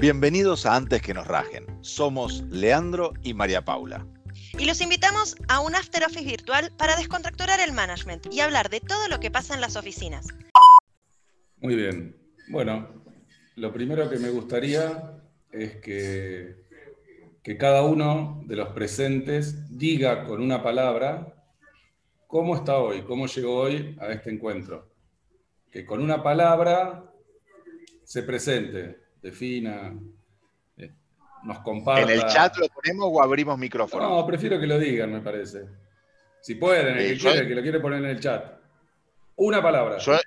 Bienvenidos a Antes que nos rajen. Somos Leandro y María Paula. Y los invitamos a un After Office virtual para descontracturar el management y hablar de todo lo que pasa en las oficinas. Muy bien. Bueno, lo primero que me gustaría es que, que cada uno de los presentes diga con una palabra cómo está hoy, cómo llegó hoy a este encuentro. Que con una palabra se presente, defina, eh, nos comparta. ¿En el chat lo ponemos o abrimos micrófono? No, prefiero que lo digan, me parece. Si pueden, el Eh, que, yo- quiere, que lo quiere poner en el chat. Una palabra. Yo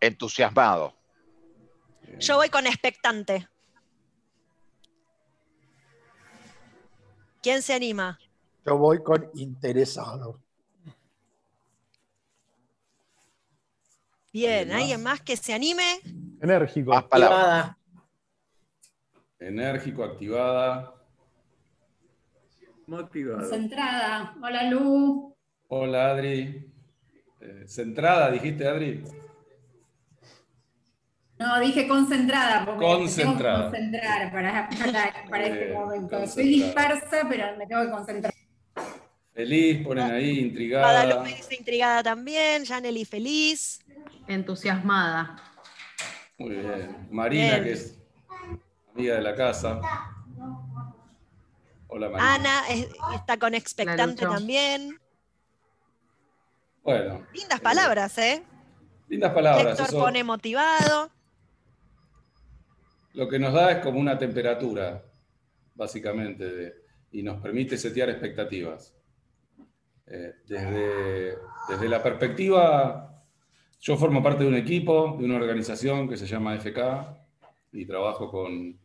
entusiasmado. Yo voy con expectante. ¿Quién se anima? Yo voy con interesado. Bien, ¿Alguien más? ¿alguien más que se anime? Enérgico. Más palabras. Activada. Enérgico, activada. Motivado. Concentrada. Hola Lu. Hola, Adri. Eh, centrada, dijiste, Adri. No, dije concentrada porque Concentrada. me tengo que concentrar para, para, para este momento. Soy dispersa, pero me tengo que concentrar. Feliz, ponen ahí, intrigada. Guadalupe dice intrigada también, Janely feliz. Entusiasmada. Muy bien. Marina, Bien. que es amiga de la casa. Hola, Marina. Ana es- está con expectante también. Bueno, Lindas palabras, ¿eh? lindas palabras. Héctor eso pone motivado. lo que nos da es como una temperatura, básicamente, de- y nos permite setear expectativas. Eh, desde, desde la perspectiva, yo formo parte de un equipo, de una organización que se llama FK, y trabajo con,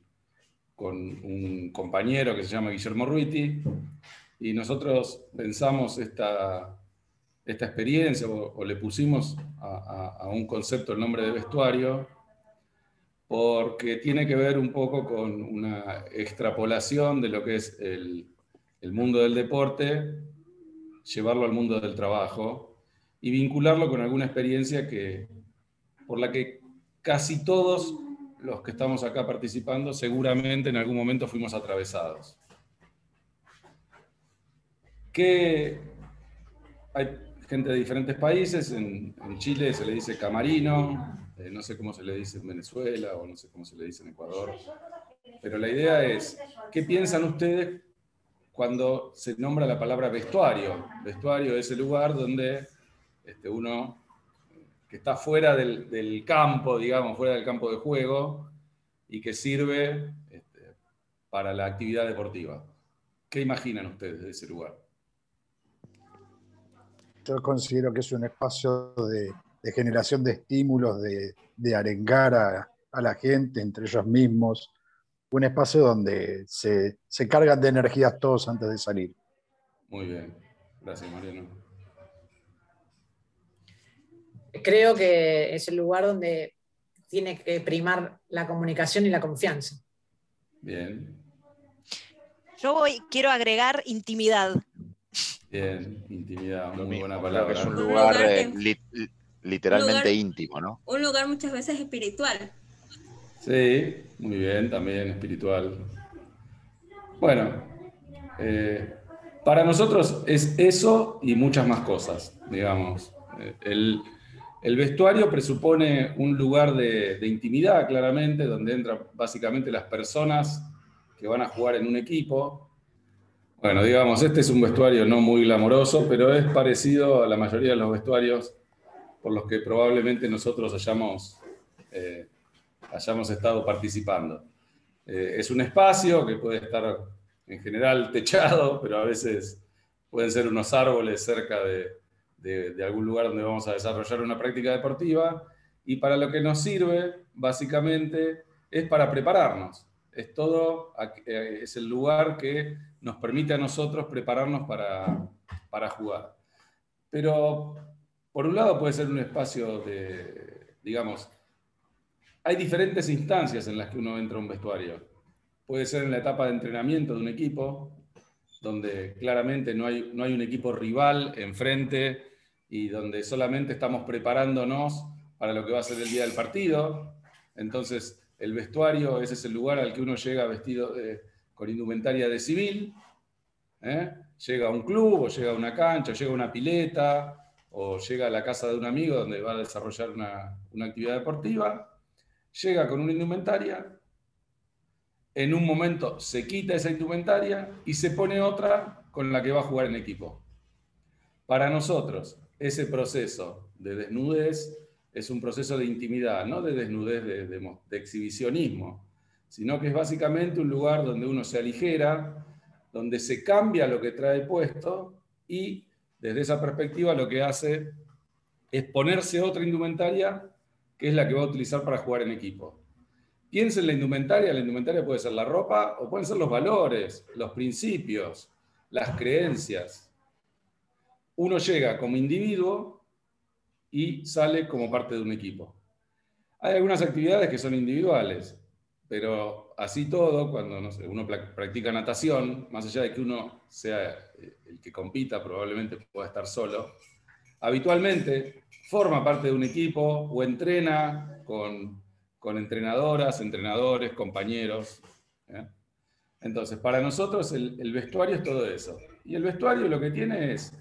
con un compañero que se llama Guillermo Ruiti, y nosotros pensamos esta, esta experiencia, o, le pusimos a, a- a un concepto el nombre de vestuario, porque tiene que ver un poco con una extrapolación de lo que es el, el mundo del deporte, llevarlo al mundo del trabajo y vincularlo con alguna experiencia que, por la que casi todos los que estamos acá participando seguramente en algún momento fuimos atravesados. Que hay gente de diferentes países, en, Chile se le dice camarino, eh, no sé cómo se le dice en Venezuela o no sé cómo se le dice en Ecuador, pero la idea es, ¿qué piensan ustedes cuando se nombra la palabra vestuario? Vestuario es el lugar donde este, uno que está fuera del, del campo, digamos, fuera del campo de juego y que sirve este, para la actividad deportiva. ¿Qué imaginan ustedes de ese lugar? Yo considero que es un espacio de, de generación de estímulos, de, de arengar a, a la gente entre ellos mismos. Un espacio donde se, se cargan de energías todos antes de salir. Muy bien, gracias Mariano. Creo que es el lugar donde tiene que primar la comunicación y la confianza. Bien, Yo voy, quiero agregar intimidad. bien, intimidad, muy mismo, buena que palabra. es un Un lugar eh, li- literalmente lugar- íntimo, ¿no? Un lugar muchas veces espiritual. Sí, muy bien, también espiritual. Bueno, eh, para nosotros es eso y muchas más cosas, digamos. Eh, El, el vestuario presupone un lugar de, intimidad, claramente, donde entran básicamente las personas que van a jugar en un equipo. Bueno, digamos, este es un vestuario no muy glamoroso, pero es parecido a la mayoría de los vestuarios por los que probablemente nosotros hayamos eh, hayamos estado participando. Eh, es un espacio que puede estar en general techado, pero a veces pueden ser unos árboles cerca de, de- algún lugar donde vamos a desarrollar una práctica deportiva. Y para lo que nos sirve, básicamente, es para prepararnos. Es todo, eh, es el lugar que nos permite a nosotros prepararnos para, para jugar. Pero, por un lado, puede ser un espacio de, digamos, hay diferentes instancias en las que uno entra a un vestuario. Puede ser en la etapa de entrenamiento de un equipo, donde claramente no hay, no hay un equipo rival enfrente y donde solamente estamos preparándonos para lo que va a ser el día del partido. Entonces, el vestuario, es el lugar al que uno llega vestido de- con indumentaria de civil, ¿eh? llega a un club, o llega a una cancha, o llega a una pileta, o llega a la casa de un amigo donde va a desarrollar una, una actividad deportiva, llega con una indumentaria, en un momento se quita esa indumentaria y se pone otra con la que va a jugar en equipo. Para nosotros, ese proceso de desnudez es un proceso de intimidad, no de desnudez de, de mo- de exhibicionismo, sino que es básicamente un lugar donde uno se aligera, donde se cambia lo que trae puesto y desde esa perspectiva lo que hace es ponerse otra indumentaria que es la que va a utilizar para jugar en equipo. Piensa en la indumentaria, la indumentaria puede ser la ropa o pueden ser los valores, los principios, las creencias. Uno llega como individuo y sale como parte de un equipo. Hay algunas actividades que son individuales, pero así todo, cuando uno practica natación, más allá de que uno sea eh, el que compita, probablemente pueda estar solo, habitualmente forma parte de un equipo o entrena con, entrenadoras, entrenadores, compañeros. ¿eh? Entonces, para nosotros el vestuario es todo eso. Y el vestuario lo que tiene es,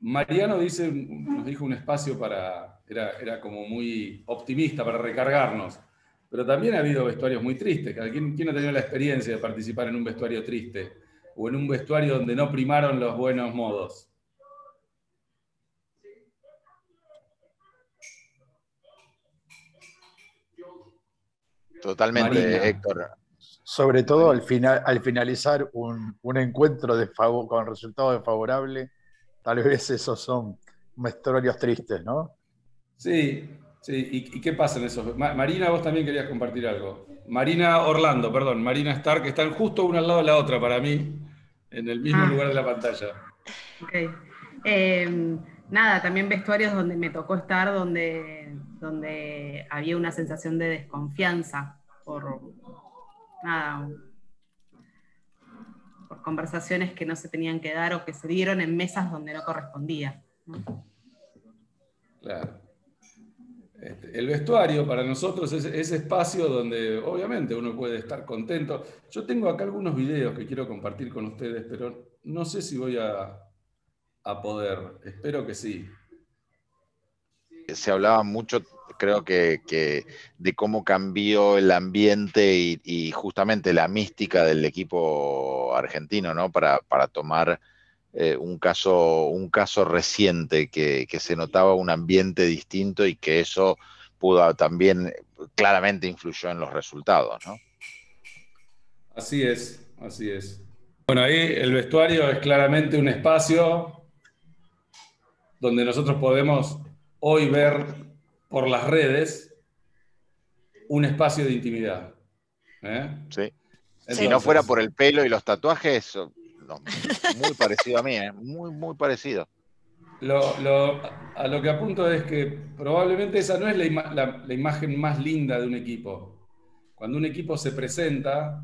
Mariano dice, nos dijo un espacio para, era, era como muy optimista para recargarnos, pero también ha habido vestuarios muy tristes. ¿Quién, quién ha tenido la experiencia de participar en un vestuario triste? O en un vestuario donde no primaron los buenos modos. Totalmente, Marina. Héctor. Sobre todo al, final, al finalizar un, un encuentro de con resultado desfavorable, tal vez esos son vestuarios tristes, ¿no? Sí, sí. ¿Y, y qué pasa en esos? Ma- Marina, vos también querías compartir algo. Marina Orlando, perdón, Marina Stark, que están justo una al lado de la otra para mí, en el mismo Ah. lugar de la pantalla. Ok. Eh, nada, también vestuarios donde me tocó estar, donde, donde había una sensación de desconfianza por, nada, conversaciones que no se tenían que dar o que se dieron en mesas donde no correspondía. ¿no? Claro. Este, el vestuario para nosotros es ese espacio donde obviamente uno puede estar contento. Yo tengo acá algunos videos que quiero compartir con ustedes, pero no sé si voy a, a poder. Espero que sí. Se hablaba mucho, creo que, de cómo cambió el ambiente y, y justamente la mística del equipo argentino, ¿no? Para, para tomar eh, un, caso, un caso reciente que, que se notaba un ambiente distinto y que eso pudo también claramente influyó en los resultados, ¿no? Así es, así es. Bueno, ahí el vestuario es claramente un espacio donde nosotros podemos hoy ver por las redes un espacio de intimidad. ¿eh? Sí. si no fuera por el pelo y los tatuajes, no, muy parecido a mí, ¿eh? muy, muy parecido. Lo, lo- a lo que apunto es que probablemente esa no es la, ima- la- la imagen más linda de un equipo. Cuando un equipo se presenta,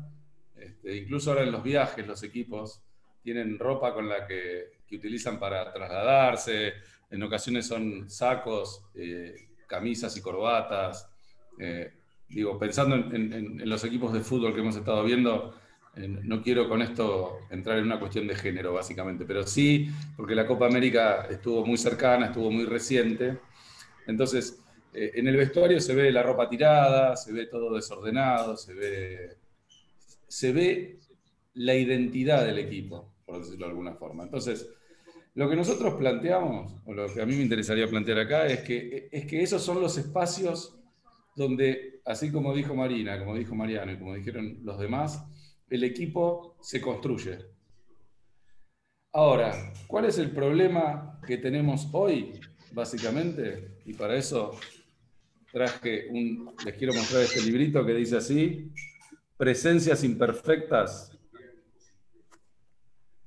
este, incluso ahora en los viajes, los equipos tienen ropa con la que, que utilizan para trasladarse, en ocasiones son sacos, eh, camisas y corbatas. eh, digo, pensando en, los equipos de fútbol que hemos estado viendo, eh, no quiero con esto entrar en una cuestión de género, básicamente, pero sí, porque la Copa América estuvo muy cercana, estuvo muy reciente. Entonces, eh, en el vestuario se ve la ropa tirada, se ve todo desordenado, se ve, se ve la identidad del equipo, por decirlo de alguna forma. Entonces, lo que nosotros planteamos, o lo que a mí me interesaría plantear acá, es que, es que esos son los espacios donde, así como dijo Marina, como dijo Mariano y como dijeron los demás, el equipo se construye. Ahora, ¿cuál es el problema que tenemos hoy, básicamente? Y para eso traje un, les quiero mostrar este librito que dice así, Presencias imperfectas,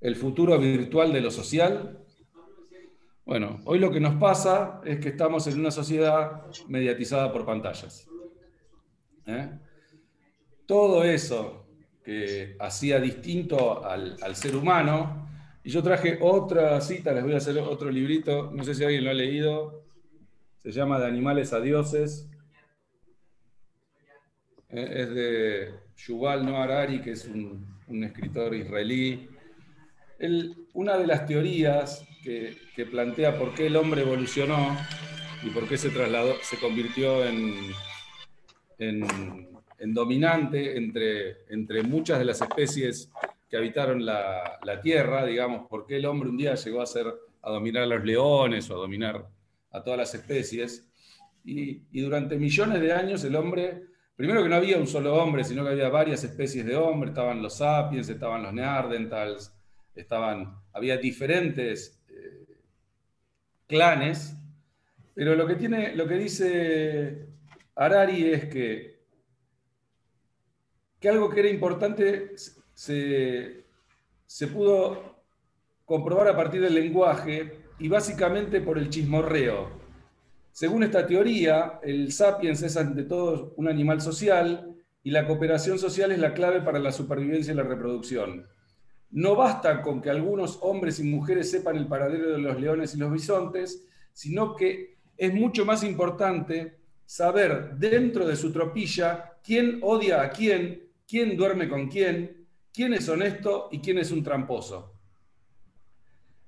el futuro virtual de lo social. Bueno, hoy lo que nos pasa es que estamos en una sociedad mediatizada por pantallas. ¿eh? Todo eso que hacía distinto al, ser humano, y yo traje otra cita, les voy a hacer otro librito, no sé si alguien lo ha leído, se llama De animales a dioses. eh, es de Yuval Noah Harari, que es un escritor israelí. Una de las teorías que, plantea por qué el hombre evolucionó y por qué se trasladó, se convirtió en, dominante entre, entre muchas de las especies que habitaron la, la Tierra, digamos, por qué el hombre un día llegó a, ser, a dominar a los leones o a dominar a todas las especies. Y, y durante millones de años el hombre, primero que no había un solo hombre, sino que había varias especies de hombre, estaban los sapiens, estaban los neandertals, estaban, había diferentes eh, clanes, pero lo que, tiene, lo que dice Harari es que, que algo que era importante se, se pudo comprobar a partir del lenguaje y básicamente por el chismorreo. Según esta teoría, el sapiens es ante todo un animal social y la cooperación social es la clave para la supervivencia y la reproducción. No basta con que algunos hombres y mujeres sepan el paradero de los leones y los bisontes, sino que es mucho más importante saber dentro de su tropilla quién odia a quién, quién duerme con quién, quién es honesto y quién es un tramposo.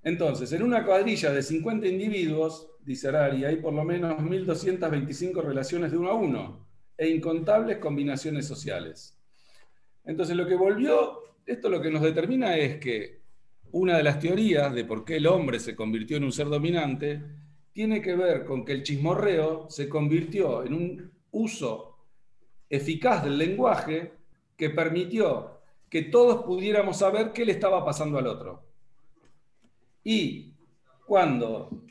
Entonces, en una cuadrilla de 50 individuos, dice Harari, hay por lo menos 1.225 relaciones de uno a uno e incontables combinaciones sociales. Entonces, lo que volvió, esto lo que nos determina es que una de las teorías de por qué el hombre se convirtió en un ser dominante tiene que ver con que el chismorreo se convirtió en un uso eficaz del lenguaje que permitió que todos pudiéramos saber qué le estaba pasando al otro. Y cuando,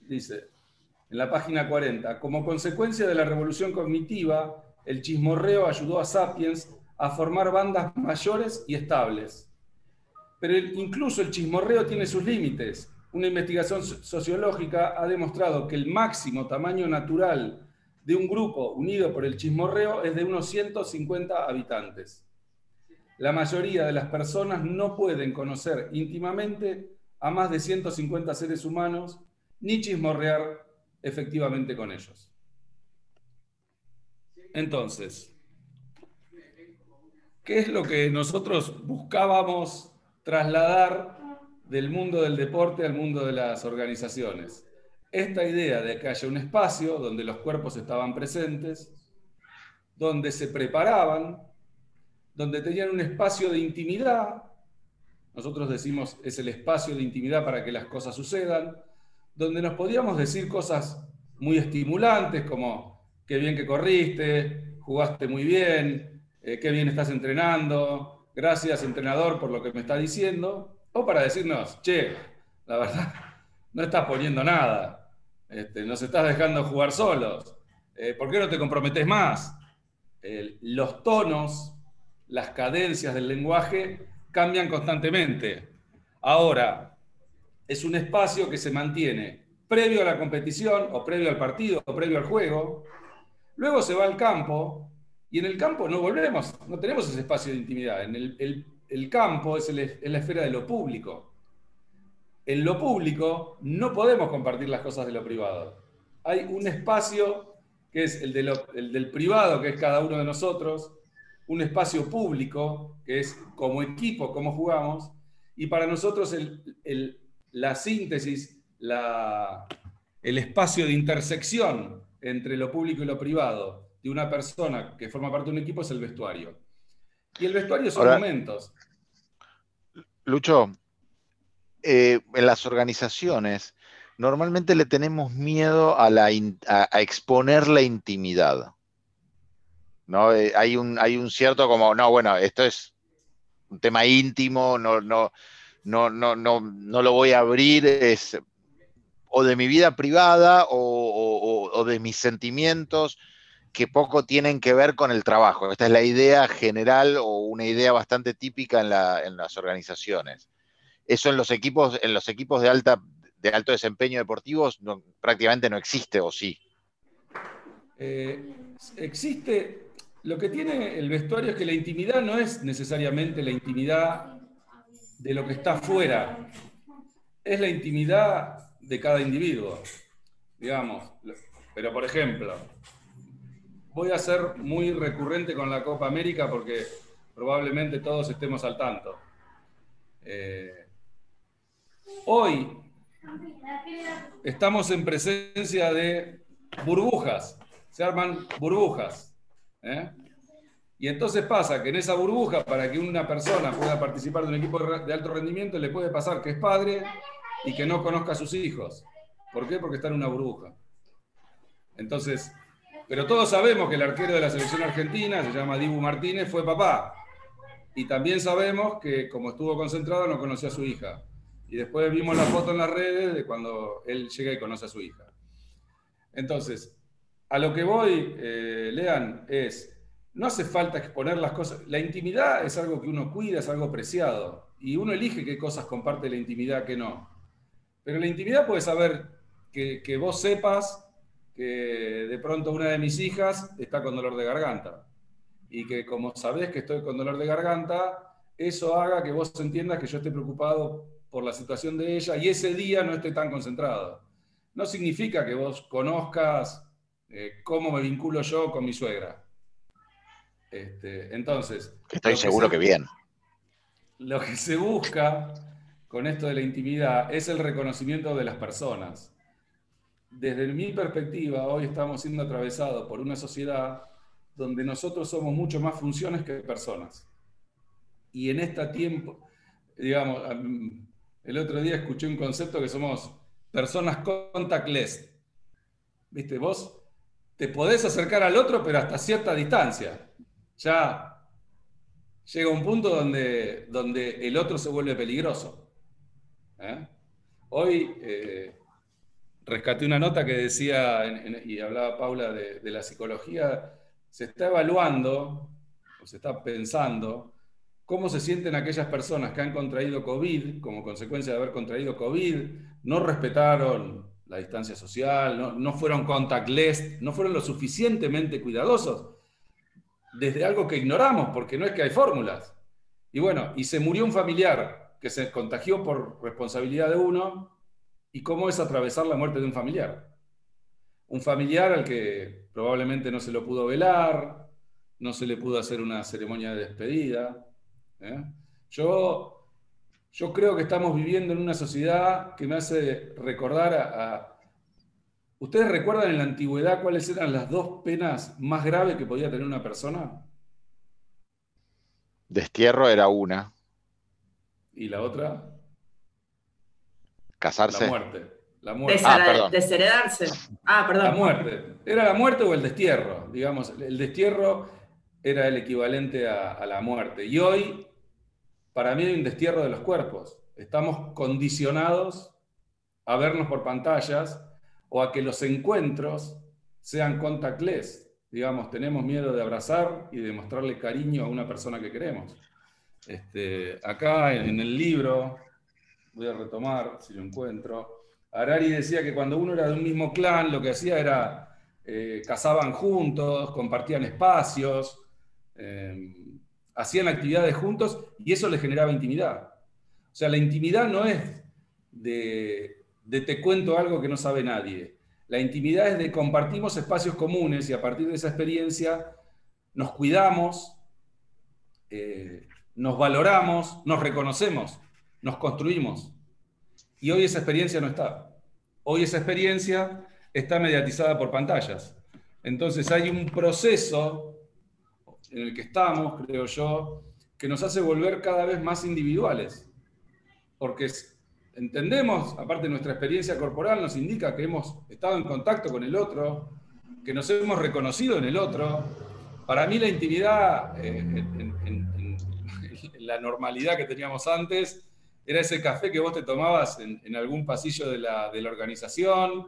dice en la página 40, como consecuencia de la revolución cognitiva, el chismorreo ayudó a Sapiens a formar bandas mayores y estables. Pero incluso el chismorreo tiene sus límites. Una investigación so- sociológica ha demostrado que el máximo tamaño natural de un grupo unido por el chismorreo es de unos 150 habitantes. La mayoría de las personas no pueden conocer íntimamente a más de 150 seres humanos ni chismorrear efectivamente con ellos. Entonces, ¿qué es lo que nosotros buscábamos trasladar del mundo del deporte al mundo de las organizaciones? Esta idea de que haya un espacio donde los cuerpos estaban presentes, donde se preparaban, donde tenían un espacio de intimidad, nosotros decimos es el espacio de intimidad para que las cosas sucedan, donde nos podíamos decir cosas muy estimulantes como qué bien que corriste, jugaste muy bien, eh, qué bien estás entrenando, gracias entrenador por lo que me está diciendo, o para decirnos, che, la verdad, no estás poniendo nada, este, nos estás dejando jugar solos, eh, ¿por qué no te comprometes más? Los tonos, las cadencias del lenguaje cambian constantemente. Ahora, es un espacio que se mantiene previo a la competición, o previo al partido, o previo al juego. Luego se va al campo, y en el campo no volvemos, no tenemos ese espacio de intimidad. En el, campo es, la esfera de lo público. En lo público no podemos compartir las cosas de lo privado. Hay un espacio que es el, de del privado, que es cada uno de nosotros, un espacio público, que es como equipo, cómo jugamos, y para nosotros la síntesis, el espacio de intersección entre lo público y lo privado de una persona que forma parte de un equipo es el vestuario. Y el vestuario son Ahora- momentos. Lucho, eh, en las organizaciones normalmente le tenemos miedo a, la in- a- a exponer la intimidad. ¿no? Eh, hay, un, hay un cierto como, no, bueno, esto es un tema íntimo, no, no, no, no, no, no lo voy a abrir, es o de mi vida privada o, o- o- o de mis sentimientos que poco tienen que ver con el trabajo. Esta es la idea general o una idea bastante típica en, la- en las organizaciones. Eso en los equipos, en los equipos de alta de alto desempeño deportivos prácticamente no existe, o sí. Eh, existe, lo que tiene el vestuario es que la intimidad no es necesariamente la intimidad de lo que está afuera, es la intimidad de cada individuo, digamos. Pero por ejemplo, voy a ser muy recurrente con la Copa América porque probablemente todos estemos al tanto. Eh, hoy estamos en presencia de burbujas, se arman burbujas. ¿eh? Y entonces pasa que en esa burbuja, para que una persona pueda participar de un equipo de alto rendimiento, le puede pasar que es padre y que no conozca a sus hijos. ¿Por qué? Porque está en una burbuja. Entonces, pero todos sabemos que el arquero de la selección argentina, se llama Dibu Martínez, fue papá. Y también sabemos que como estuvo concentrado no conoció a su hija. Y después vimos la foto en las redes de cuando él llega y conoce a su hija. Entonces, a lo que voy, eh, Lean, es, no hace falta exponer las cosas. La intimidad es algo que uno cuida, es algo preciado. Y uno elige qué cosas comparte la intimidad, qué no. Pero la intimidad puede saber que, que vos sepas que de pronto una de mis hijas está con dolor de garganta. Y que como sabés que estoy con dolor de garganta, eso haga que vos entiendas que yo esté preocupado por la situación de ella y ese día no esté tan concentrado. No significa que vos conozcas eh, cómo me vinculo yo con mi suegra. Este, entonces. Estoy seguro que bien. Lo que se busca con esto de la intimidad es el reconocimiento de las personas desde mi perspectiva, hoy estamos siendo atravesados por una sociedad donde nosotros somos mucho más funciones que personas. Y en este tiempo, digamos, el otro día escuché un concepto que somos personas contactless. ¿Viste? Vos te podés acercar al otro, pero hasta cierta distancia. Ya llega un punto donde, donde el otro se vuelve peligroso. ¿eh? Hoy eh, rescaté una nota que decía, y hablaba Paula de, la psicología, se está evaluando, o se está pensando, cómo se sienten aquellas personas que han contraído COVID, como consecuencia de haber contraído COVID, no respetaron la distancia social, no, no fueron contactless, no fueron lo suficientemente cuidadosos, desde algo que ignoramos, porque no es que hay fórmulas. Y bueno, y se murió un familiar que se contagió por responsabilidad de uno, y cómo es atravesar la muerte de un familiar. Un familiar al que probablemente no se lo pudo velar, no se le pudo hacer una ceremonia de despedida. ¿eh? Yo, yo creo que estamos viviendo en una sociedad que me hace recordar a, ¿Ustedes recuerdan en la antigüedad cuáles eran las dos penas más graves que podía tener una persona? Destierro era una. ¿Y la otra? Casarse. La muerte. La muerte. Ah, desheredarse. Ah, perdón. La muerte. Era la muerte o el destierro, digamos. El destierro era el equivalente a, la muerte. Y hoy, para mí, hay un destierro de los cuerpos. Estamos condicionados a vernos por pantallas o a que los encuentros sean contactless. Digamos, tenemos miedo de abrazar y de mostrarle cariño a una persona que queremos. Este, acá en el libro voy a retomar si lo encuentro. Arari decía que cuando uno era de un mismo clan, lo que hacía era eh, cazaban juntos, compartían espacios, eh, hacían actividades juntos y eso les generaba intimidad. O sea, la intimidad no es de, de te cuento algo que no sabe nadie. La intimidad es de compartimos espacios comunes y a partir de esa experiencia nos cuidamos, eh, nos valoramos, nos reconocemos nos construimos. Y hoy esa experiencia no está. Hoy esa experiencia está mediatizada por pantallas. Entonces hay un proceso en el que estamos, creo yo, que nos hace volver cada vez más individuales. Porque entendemos, aparte nuestra experiencia corporal, nos indica que hemos estado en contacto con el otro, que nos hemos reconocido en el otro. Para mí la intimidad, eh, en la normalidad que teníamos antes, era ese café que vos te tomabas en, algún pasillo de la, organización,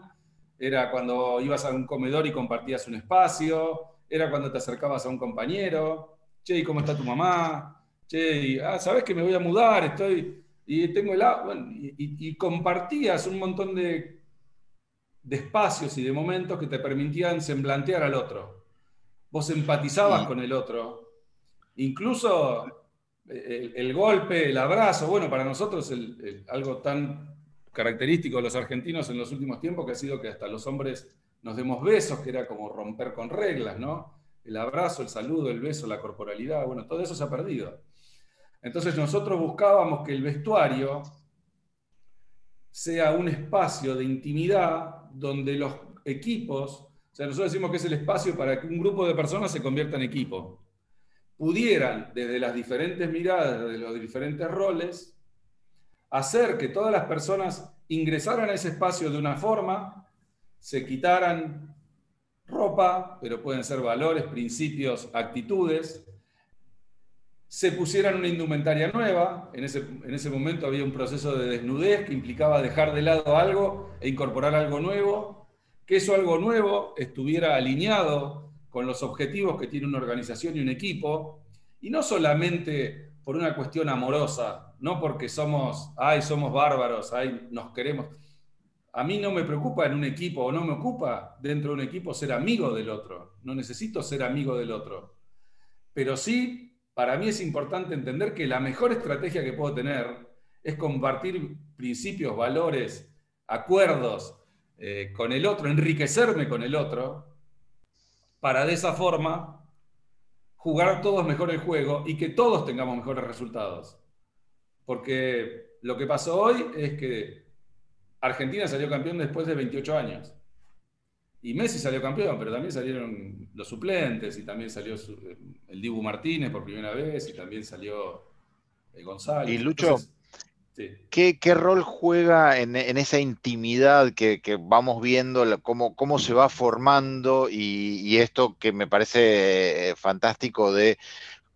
era cuando ibas a un comedor y compartías un espacio, era cuando te acercabas a un compañero, che, ¿y cómo está tu mamá? Che, ah, ¿sabes que me voy a mudar? Estoy, y tengo el bueno, y, compartías un montón de, de espacios y de momentos que te permitían semblantear al otro. Vos empatizabas con el otro. Incluso el, golpe, el abrazo, bueno, para nosotros algo tan característico de los argentinos en los últimos tiempos que ha sido que hasta los hombres nos demos besos, que era como romper con reglas, ¿no? el abrazo, el saludo, el beso, la corporalidad, bueno, todo eso se ha perdido. Entonces nosotros buscábamos que el vestuario sea un espacio de intimidad donde los equipos, o sea, nosotros decimos que es el espacio para que un grupo de personas se convierta en equipo, pudieran desde las diferentes miradas, de los diferentes roles, hacer que todas las personas ingresaran a ese espacio de una forma, se quitaran ropa, pero pueden ser valores, principios, actitudes, se pusieran una indumentaria nueva, en ese, en ese momento había un proceso de desnudez que implicaba dejar de lado algo e incorporar algo nuevo, que eso algo nuevo estuviera alineado con los objetivos que tiene una organización y un equipo, y no solamente por una cuestión amorosa, no porque somos, ay, somos bárbaros, ay, nos queremos. A mí no me preocupa en un equipo o no me ocupa dentro de un equipo ser amigo del otro. No necesito ser amigo del otro. Pero sí, para mí es importante entender que la mejor estrategia que puedo tener es compartir principios, valores, acuerdos eh, con el otro, enriquecerme con el otro, para de esa forma jugar todos mejor el juego y que todos tengamos mejores resultados. Porque lo que pasó hoy es que Argentina salió campeón después de 28 años. Y Messi salió campeón, pero también salieron los suplentes y también salió el Dibu Martínez por primera vez y también salió el González. Y Lucho, ¿qué, rol juega en, esa intimidad que, vamos viendo, cómo, se va formando y, esto que me parece eh, fantástico de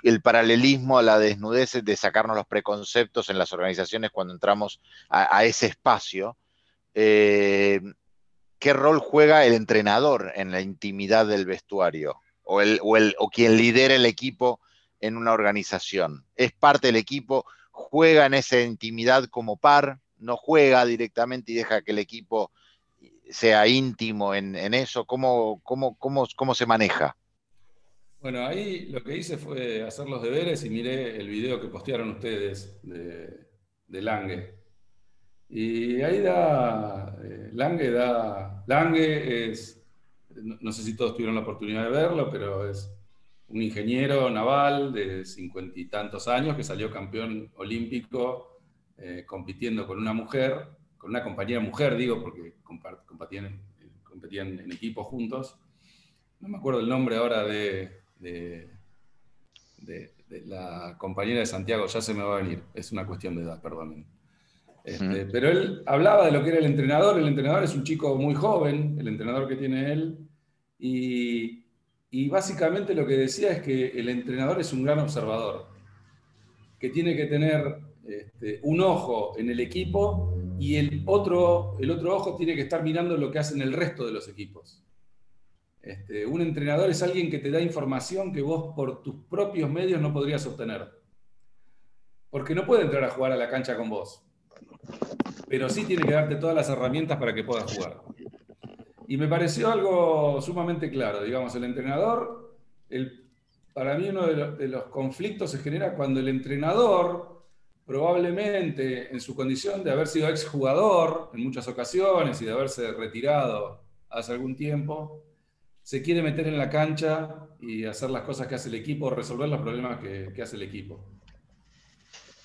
el paralelismo a la desnudez de sacarnos los preconceptos en las organizaciones cuando entramos a, ese espacio? Eh, ¿Qué rol juega el entrenador en la intimidad del vestuario? O, el, o, quien lidera el equipo en una organización. ¿Es parte del equipo? ¿Juega en esa intimidad como par? ¿No juega directamente y deja que el equipo sea íntimo en, eso? ¿Cómo, cómo, cómo, cómo se maneja? Bueno, ahí lo que hice fue hacer los deberes y miré el video que postearon ustedes de, Lange. Y ahí da, eh, Lange da, Lange es, no, sé si todos tuvieron la oportunidad de verlo, pero es un ingeniero naval de cincuenta y tantos años que salió campeón olímpico eh, compitiendo con una mujer, con una compañera mujer, digo, porque competían, competían en equipo juntos. No me acuerdo el nombre ahora de, de, de, la compañera de Santiago, ya se me va a venir, es una cuestión de edad, perdónenme. Este, pero él hablaba de lo que era el entrenador. El entrenador es un chico muy joven, el entrenador que tiene él. Y, básicamente lo que decía es que el entrenador es un gran observador, que tiene que tener este, un ojo en el equipo y el otro, el otro ojo tiene que estar mirando lo que hacen el resto de los equipos. Este, un entrenador es alguien que te da información que vos por tus propios medios no podrías obtener. Porque no puede entrar a jugar a la cancha con vos pero sí tiene que darte todas las herramientas para que puedas jugar. Y me pareció algo sumamente claro, digamos, el entrenador, el, para mí uno de los, conflictos se genera cuando el entrenador, probablemente en su condición de haber sido exjugador en muchas ocasiones y de haberse retirado hace algún tiempo, se quiere meter en la cancha y hacer las cosas que hace el equipo, resolver los problemas que, hace el equipo.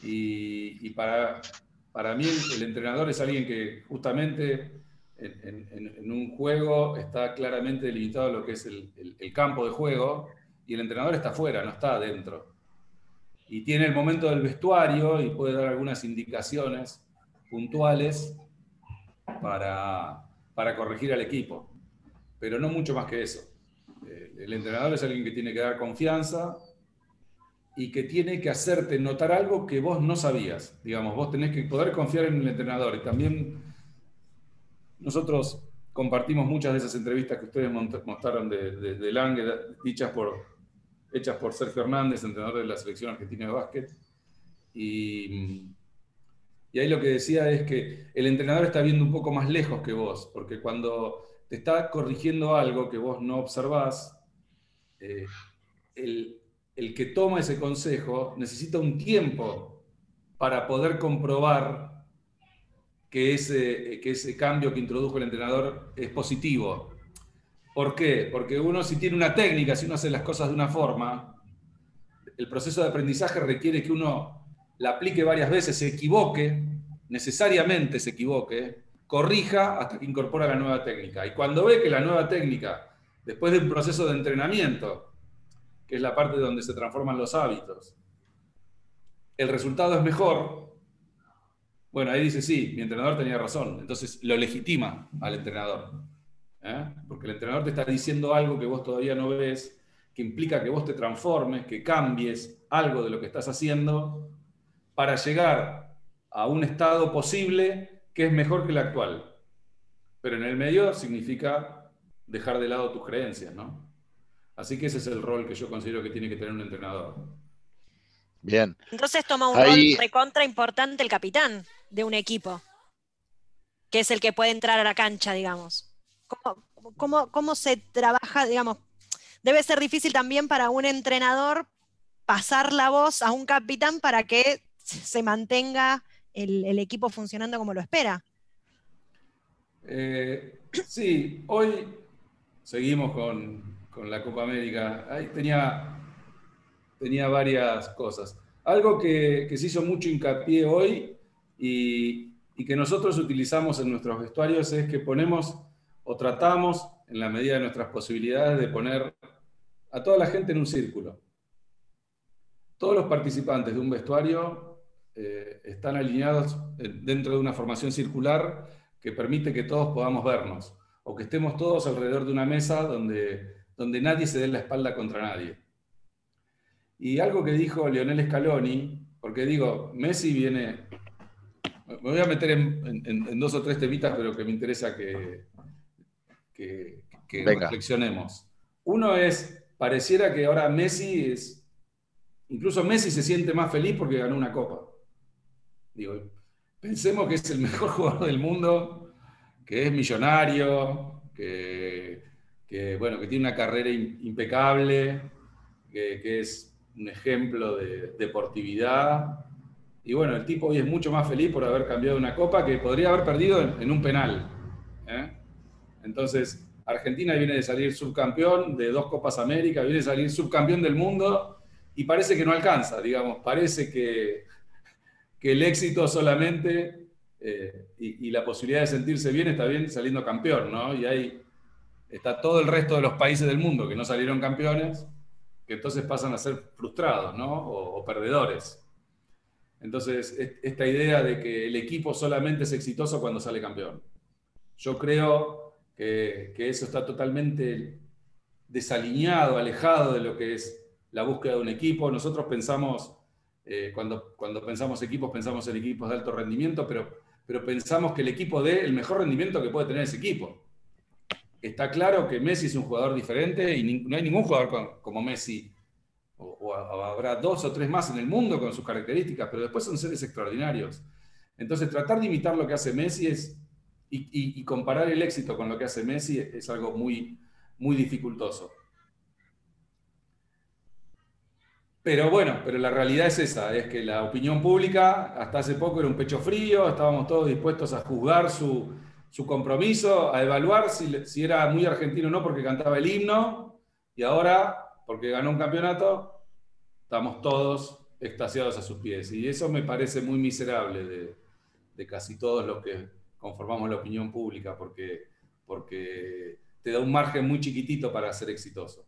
Y, y, para, para mí el, entrenador es alguien que justamente en, un juego está claramente delimitado lo que es el, campo de juego y el entrenador está afuera, no está adentro. Y tiene el momento del vestuario y puede dar algunas indicaciones puntuales para, para corregir al equipo, pero no mucho más que eso. Eh, el entrenador es alguien que tiene que dar confianza, y que tiene que hacerte notar algo que vos no sabías. Digamos, vos tenés que poder confiar en el entrenador. Y también nosotros compartimos muchas de esas entrevistas que ustedes mostraron de, de, Lange, dichas por, hechas por Sergio Hernández, entrenador de la selección argentina de básquet. Y, ahí lo que decía es que el entrenador está viendo un poco más lejos que vos, porque cuando te está corrigiendo algo que vos no observás, eh, el que toma ese consejo necesita un tiempo para poder comprobar que ese, que ese cambio que introdujo el entrenador es positivo. ¿Por qué? Porque uno si tiene una técnica, si uno hace las cosas de una forma, el proceso de aprendizaje requiere que uno la aplique varias veces, se equivoque, necesariamente se equivoque, corrija hasta que incorpora la nueva técnica. Y cuando ve que la nueva técnica, después de un proceso de entrenamiento, que es la parte donde se transforman los hábitos, el resultado es mejor, bueno, ahí dice, sí, mi entrenador tenía razón. Entonces lo legitima al entrenador. ¿eh? Porque el entrenador te está diciendo algo que vos todavía no ves, que implica que vos te transformes, que cambies algo de lo que estás haciendo para llegar a un estado posible que es mejor que el actual. Pero en el medio significa dejar de lado tus creencias, ¿no? Así que ese es el rol que yo considero que tiene que tener un entrenador. Bien. Entonces toma un Ahí- rol recontra importante el capitán de un equipo, que es el que puede entrar a la cancha, digamos. ¿Cómo, cómo- cómo se trabaja, digamos? Debe ser difícil también para un entrenador pasar la voz a un capitán para que se mantenga el, el equipo funcionando como lo espera. Eh, sí, hoy seguimos con, con la Copa América. Ahí tenía, tenía varias cosas. Algo que, que se hizo mucho hincapié hoy y, que nosotros utilizamos en nuestros vestuarios es que ponemos o tratamos, en la medida de nuestras posibilidades, de poner a toda la gente en un círculo. Todos los participantes de un vestuario eh, están alineados eh, dentro de una formación circular que permite que todos podamos vernos, o que estemos todos alrededor de una mesa donde, donde nadie se dé la espalda contra nadie. Y algo que dijo Lionel Scaloni, porque digo, Messi viene, me voy a meter en, en- en dos o tres temitas, pero que me interesa que, que, que Venga. reflexionemos. Uno es, pareciera que ahora Messi es, incluso Messi se siente más feliz porque ganó una copa. Digo, pensemos que es el mejor jugador del mundo, que es millonario, que, que, bueno, que tiene una carrera im- impecable, que, que es un ejemplo de deportividad. Y bueno, el tipo hoy es mucho más feliz por haber cambiado una copa que podría haber perdido en, un penal. ¿eh? Entonces, Argentina viene de salir subcampeón de dos Copas América, viene de salir subcampeón del mundo y parece que no alcanza, digamos, parece que, que el éxito solamente eh, y, la posibilidad de sentirse bien está bien saliendo campeón, ¿no? Y ahí está todo el resto de los países del mundo que no salieron campeones, que entonces pasan a ser frustrados, ¿no? O perdedores. Entonces, es- esta idea de que el equipo solamente es exitoso cuando sale campeón. Yo creo que, eso está totalmente desalineado, alejado de lo que es la búsqueda de un equipo. Nosotros pensamos, eh, cuando, cuando pensamos equipos, pensamos en equipos de alto rendimiento, pero, pero pensamos que el equipo dé el mejor rendimiento que puede tener ese equipo. Está claro que Messi es un jugador diferente y no hay ningún jugador como Messi, o, habrá dos o tres más en el mundo con sus características, pero después son seres extraordinarios. Entonces, tratar de imitar lo que hace Messi es, y, y- comparar el éxito con lo que hace Messi es, algo muy, muy dificultoso. Pero bueno, pero la realidad es esa, es que la opinión pública hasta hace poco era un pecho frío, estábamos todos dispuestos a juzgar su, su compromiso, a evaluar si, si era muy argentino o no porque cantaba el himno, y ahora, porque ganó un campeonato, estamos todos extasiados a sus pies. Y eso me parece muy miserable de, casi todos los que conformamos la opinión pública, porque, porque te da un margen muy chiquitito para ser exitoso.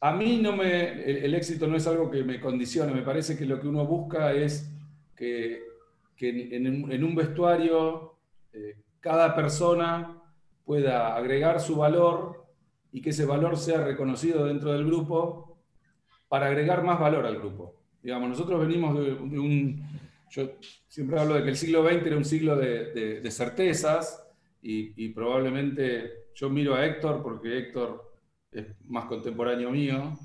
A mí no me, el, éxito no es algo que me condicione, me parece que lo que uno busca es que, en un vestuario eh, cada persona pueda agregar su valor y que ese valor sea reconocido dentro del grupo para agregar más valor al grupo. Digamos, nosotros venimos de, un... Yo siempre hablo de que el siglo XX era un siglo de, de- de certezas y, y probablemente yo miro a Héctor porque Héctor es más contemporáneo mío,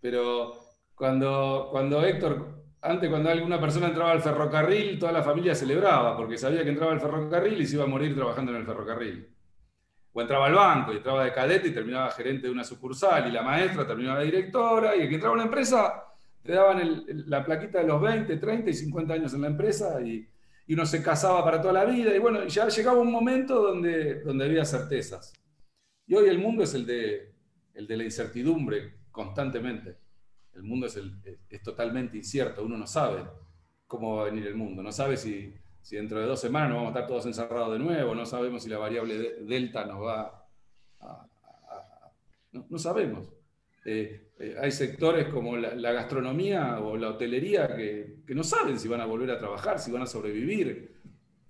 pero cuando, cuando Héctor, antes cuando alguna persona entraba al ferrocarril, toda la familia celebraba porque sabía que entraba al ferrocarril y se iba a morir trabajando en el ferrocarril. O entraba al banco y entraba de cadete y terminaba gerente de una sucursal y la maestra terminaba de directora y el que entraba a una empresa te daban la plaquita de los 20, 30 y 50 años en la empresa y, y uno se casaba para toda la vida y bueno, ya llegaba un momento donde, donde había certezas. Y hoy el mundo es el de, el de la incertidumbre constantemente. El mundo es, el- es totalmente incierto, uno no sabe cómo va a venir el mundo, no sabe si, si dentro de dos semanas nos vamos a estar todos encerrados de nuevo, no sabemos si la variable de- delta nos va a... a- a- no, no sabemos. Eh, eh, hay sectores como la, la gastronomía o la hotelería que, que no saben si van a volver a trabajar, si van a sobrevivir.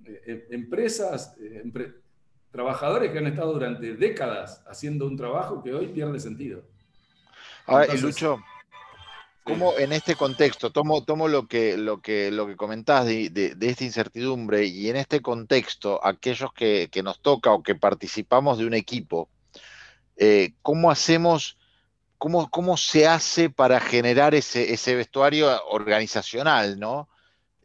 Eh, eh, empresas, empre- trabajadores que han estado durante décadas haciendo un trabajo que hoy pierde sentido. Ahora, y Entonces, Lucho, ¿cómo en este contexto, tomo, tomo lo, que, lo, que, lo que de- de esta incertidumbre y en este contexto, aquellos que, que nos toca o que participamos de un equipo, eh, ¿cómo hacemos, cómo, cómo se hace para generar ese, ese vestuario organizacional, ¿no?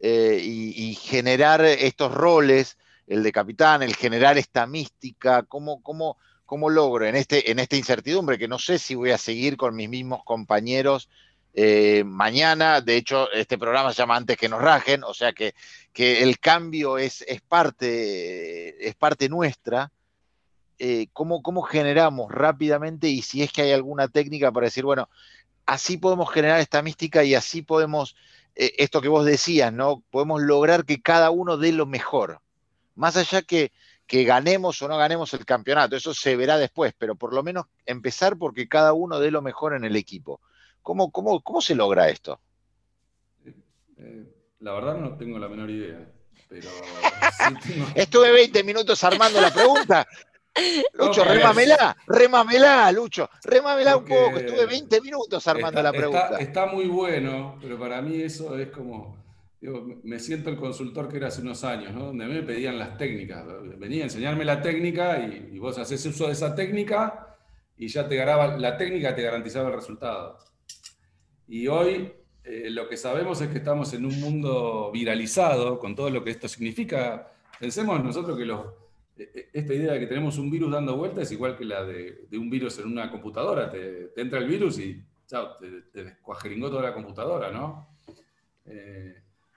Eh, y, y generar estos roles, el de capitán, el generar esta mística, ¿cómo, cómo, cómo logro en, este, en esta incertidumbre que no sé si voy a seguir con mis mismos compañeros eh, mañana? De hecho, este programa se llama Antes que nos rajen, o sea que, que el cambio es, es, parte, es parte nuestra. Eh, ¿cómo, ¿Cómo generamos rápidamente y si es que hay alguna técnica para decir, bueno, así podemos generar esta mística y así podemos, eh, esto que vos decías, ¿no? Podemos lograr que cada uno dé lo mejor. Más allá que, que ganemos o no ganemos el campeonato, eso se verá después, pero por lo menos empezar porque cada uno dé lo mejor en el equipo. ¿Cómo, cómo, cómo se logra esto? eh, la verdad no tengo la menor idea, pero sí tengo- Estuve 20 minutos armando la pregunta. Lucho, No, remámela, remámela, Lucho, remámela un poco. Estuve 20 minutos armando está, la pregunta. está muy bueno, pero para mí eso es como, digo, me siento el consultor que era hace unos años, ¿no? donde a mí me pedían las técnicas. Venía a enseñarme la técnica y, y vos haces uso de esa técnica y ya te ganaba, la técnica te garantizaba el resultado. Y hoy eh, lo que sabemos es que estamos en un mundo viralizado, con todo lo que esto significa. Pensemos nosotros que los, eh, eh, esta idea de que tenemos un virus dando vueltas es igual que la de, un virus en una computadora. Te, entra el virus y chao, te, descuajeringó toda la computadora, ¿no?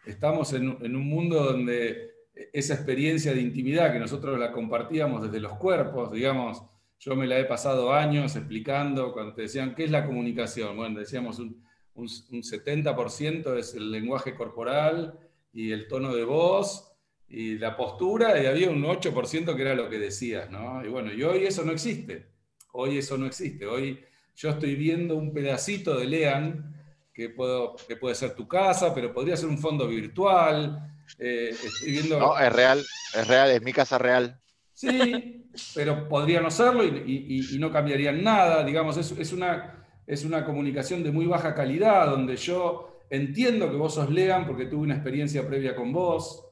Estamos en, en un mundo donde esa experiencia de intimidad que nosotros la compartíamos desde los cuerpos, digamos, yo me la he pasado años explicando cuando te decían, ¿qué es la comunicación? Bueno, decíamos un, un, un 70% es el lenguaje corporal y el tono de voz y la postura, y había un 8% que era lo que decías, ¿no? Y bueno, y hoy eso no existe. Hoy eso no existe. Hoy yo estoy viendo un pedacito de Lean que, puedo, que puede ser tu casa, pero podría ser un fondo virtual. eh, estoy viendo. No, es real, es real, es mi casa real. Sí, pero podría no serlo y, y- y no cambiarían nada. Digamos, es, es una, es una comunicación de muy baja calidad, donde yo entiendo que vos sos Lean porque tuve una experiencia previa con vos,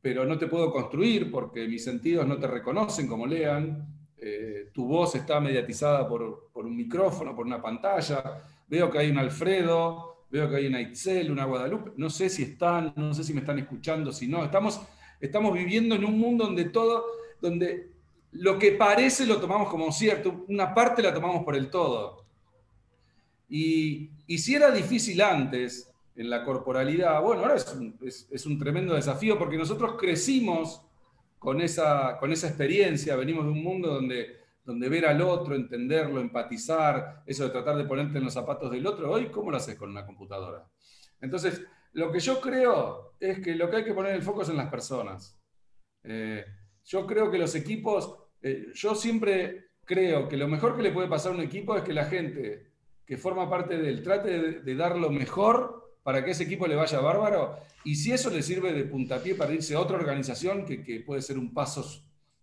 pero no te puedo construir porque mis sentidos no te reconocen como Lean. Eh, tu voz está mediatizada por, un micrófono, por una pantalla. Veo que hay un Alfredo, veo que hay una Itzel, una Guadalupe. No sé si están, no sé si me están escuchando, si no. Estamos, estamos viviendo en un mundo donde todo, donde lo que parece lo tomamos como cierto, una parte la tomamos por el todo. Y, si era difícil antes en la corporalidad, bueno, ahora es un, es- es un tremendo desafío porque nosotros crecimos con esa, con esa experiencia, venimos de un mundo donde, donde ver al otro, entenderlo, empatizar, eso de tratar de ponerte en los zapatos del otro, hoy, ¿cómo lo haces con una computadora? Entonces, lo que yo creo es que lo que hay que poner el foco es en las personas. Eh, yo creo que los equipos, eh, yo siempre creo que lo mejor que le puede pasar a un equipo es que la gente que forma parte de él trate de, dar lo mejor para que ese equipo le vaya bárbaro. Y si eso le sirve de puntapié para irse a otra organización que, que puede ser un paso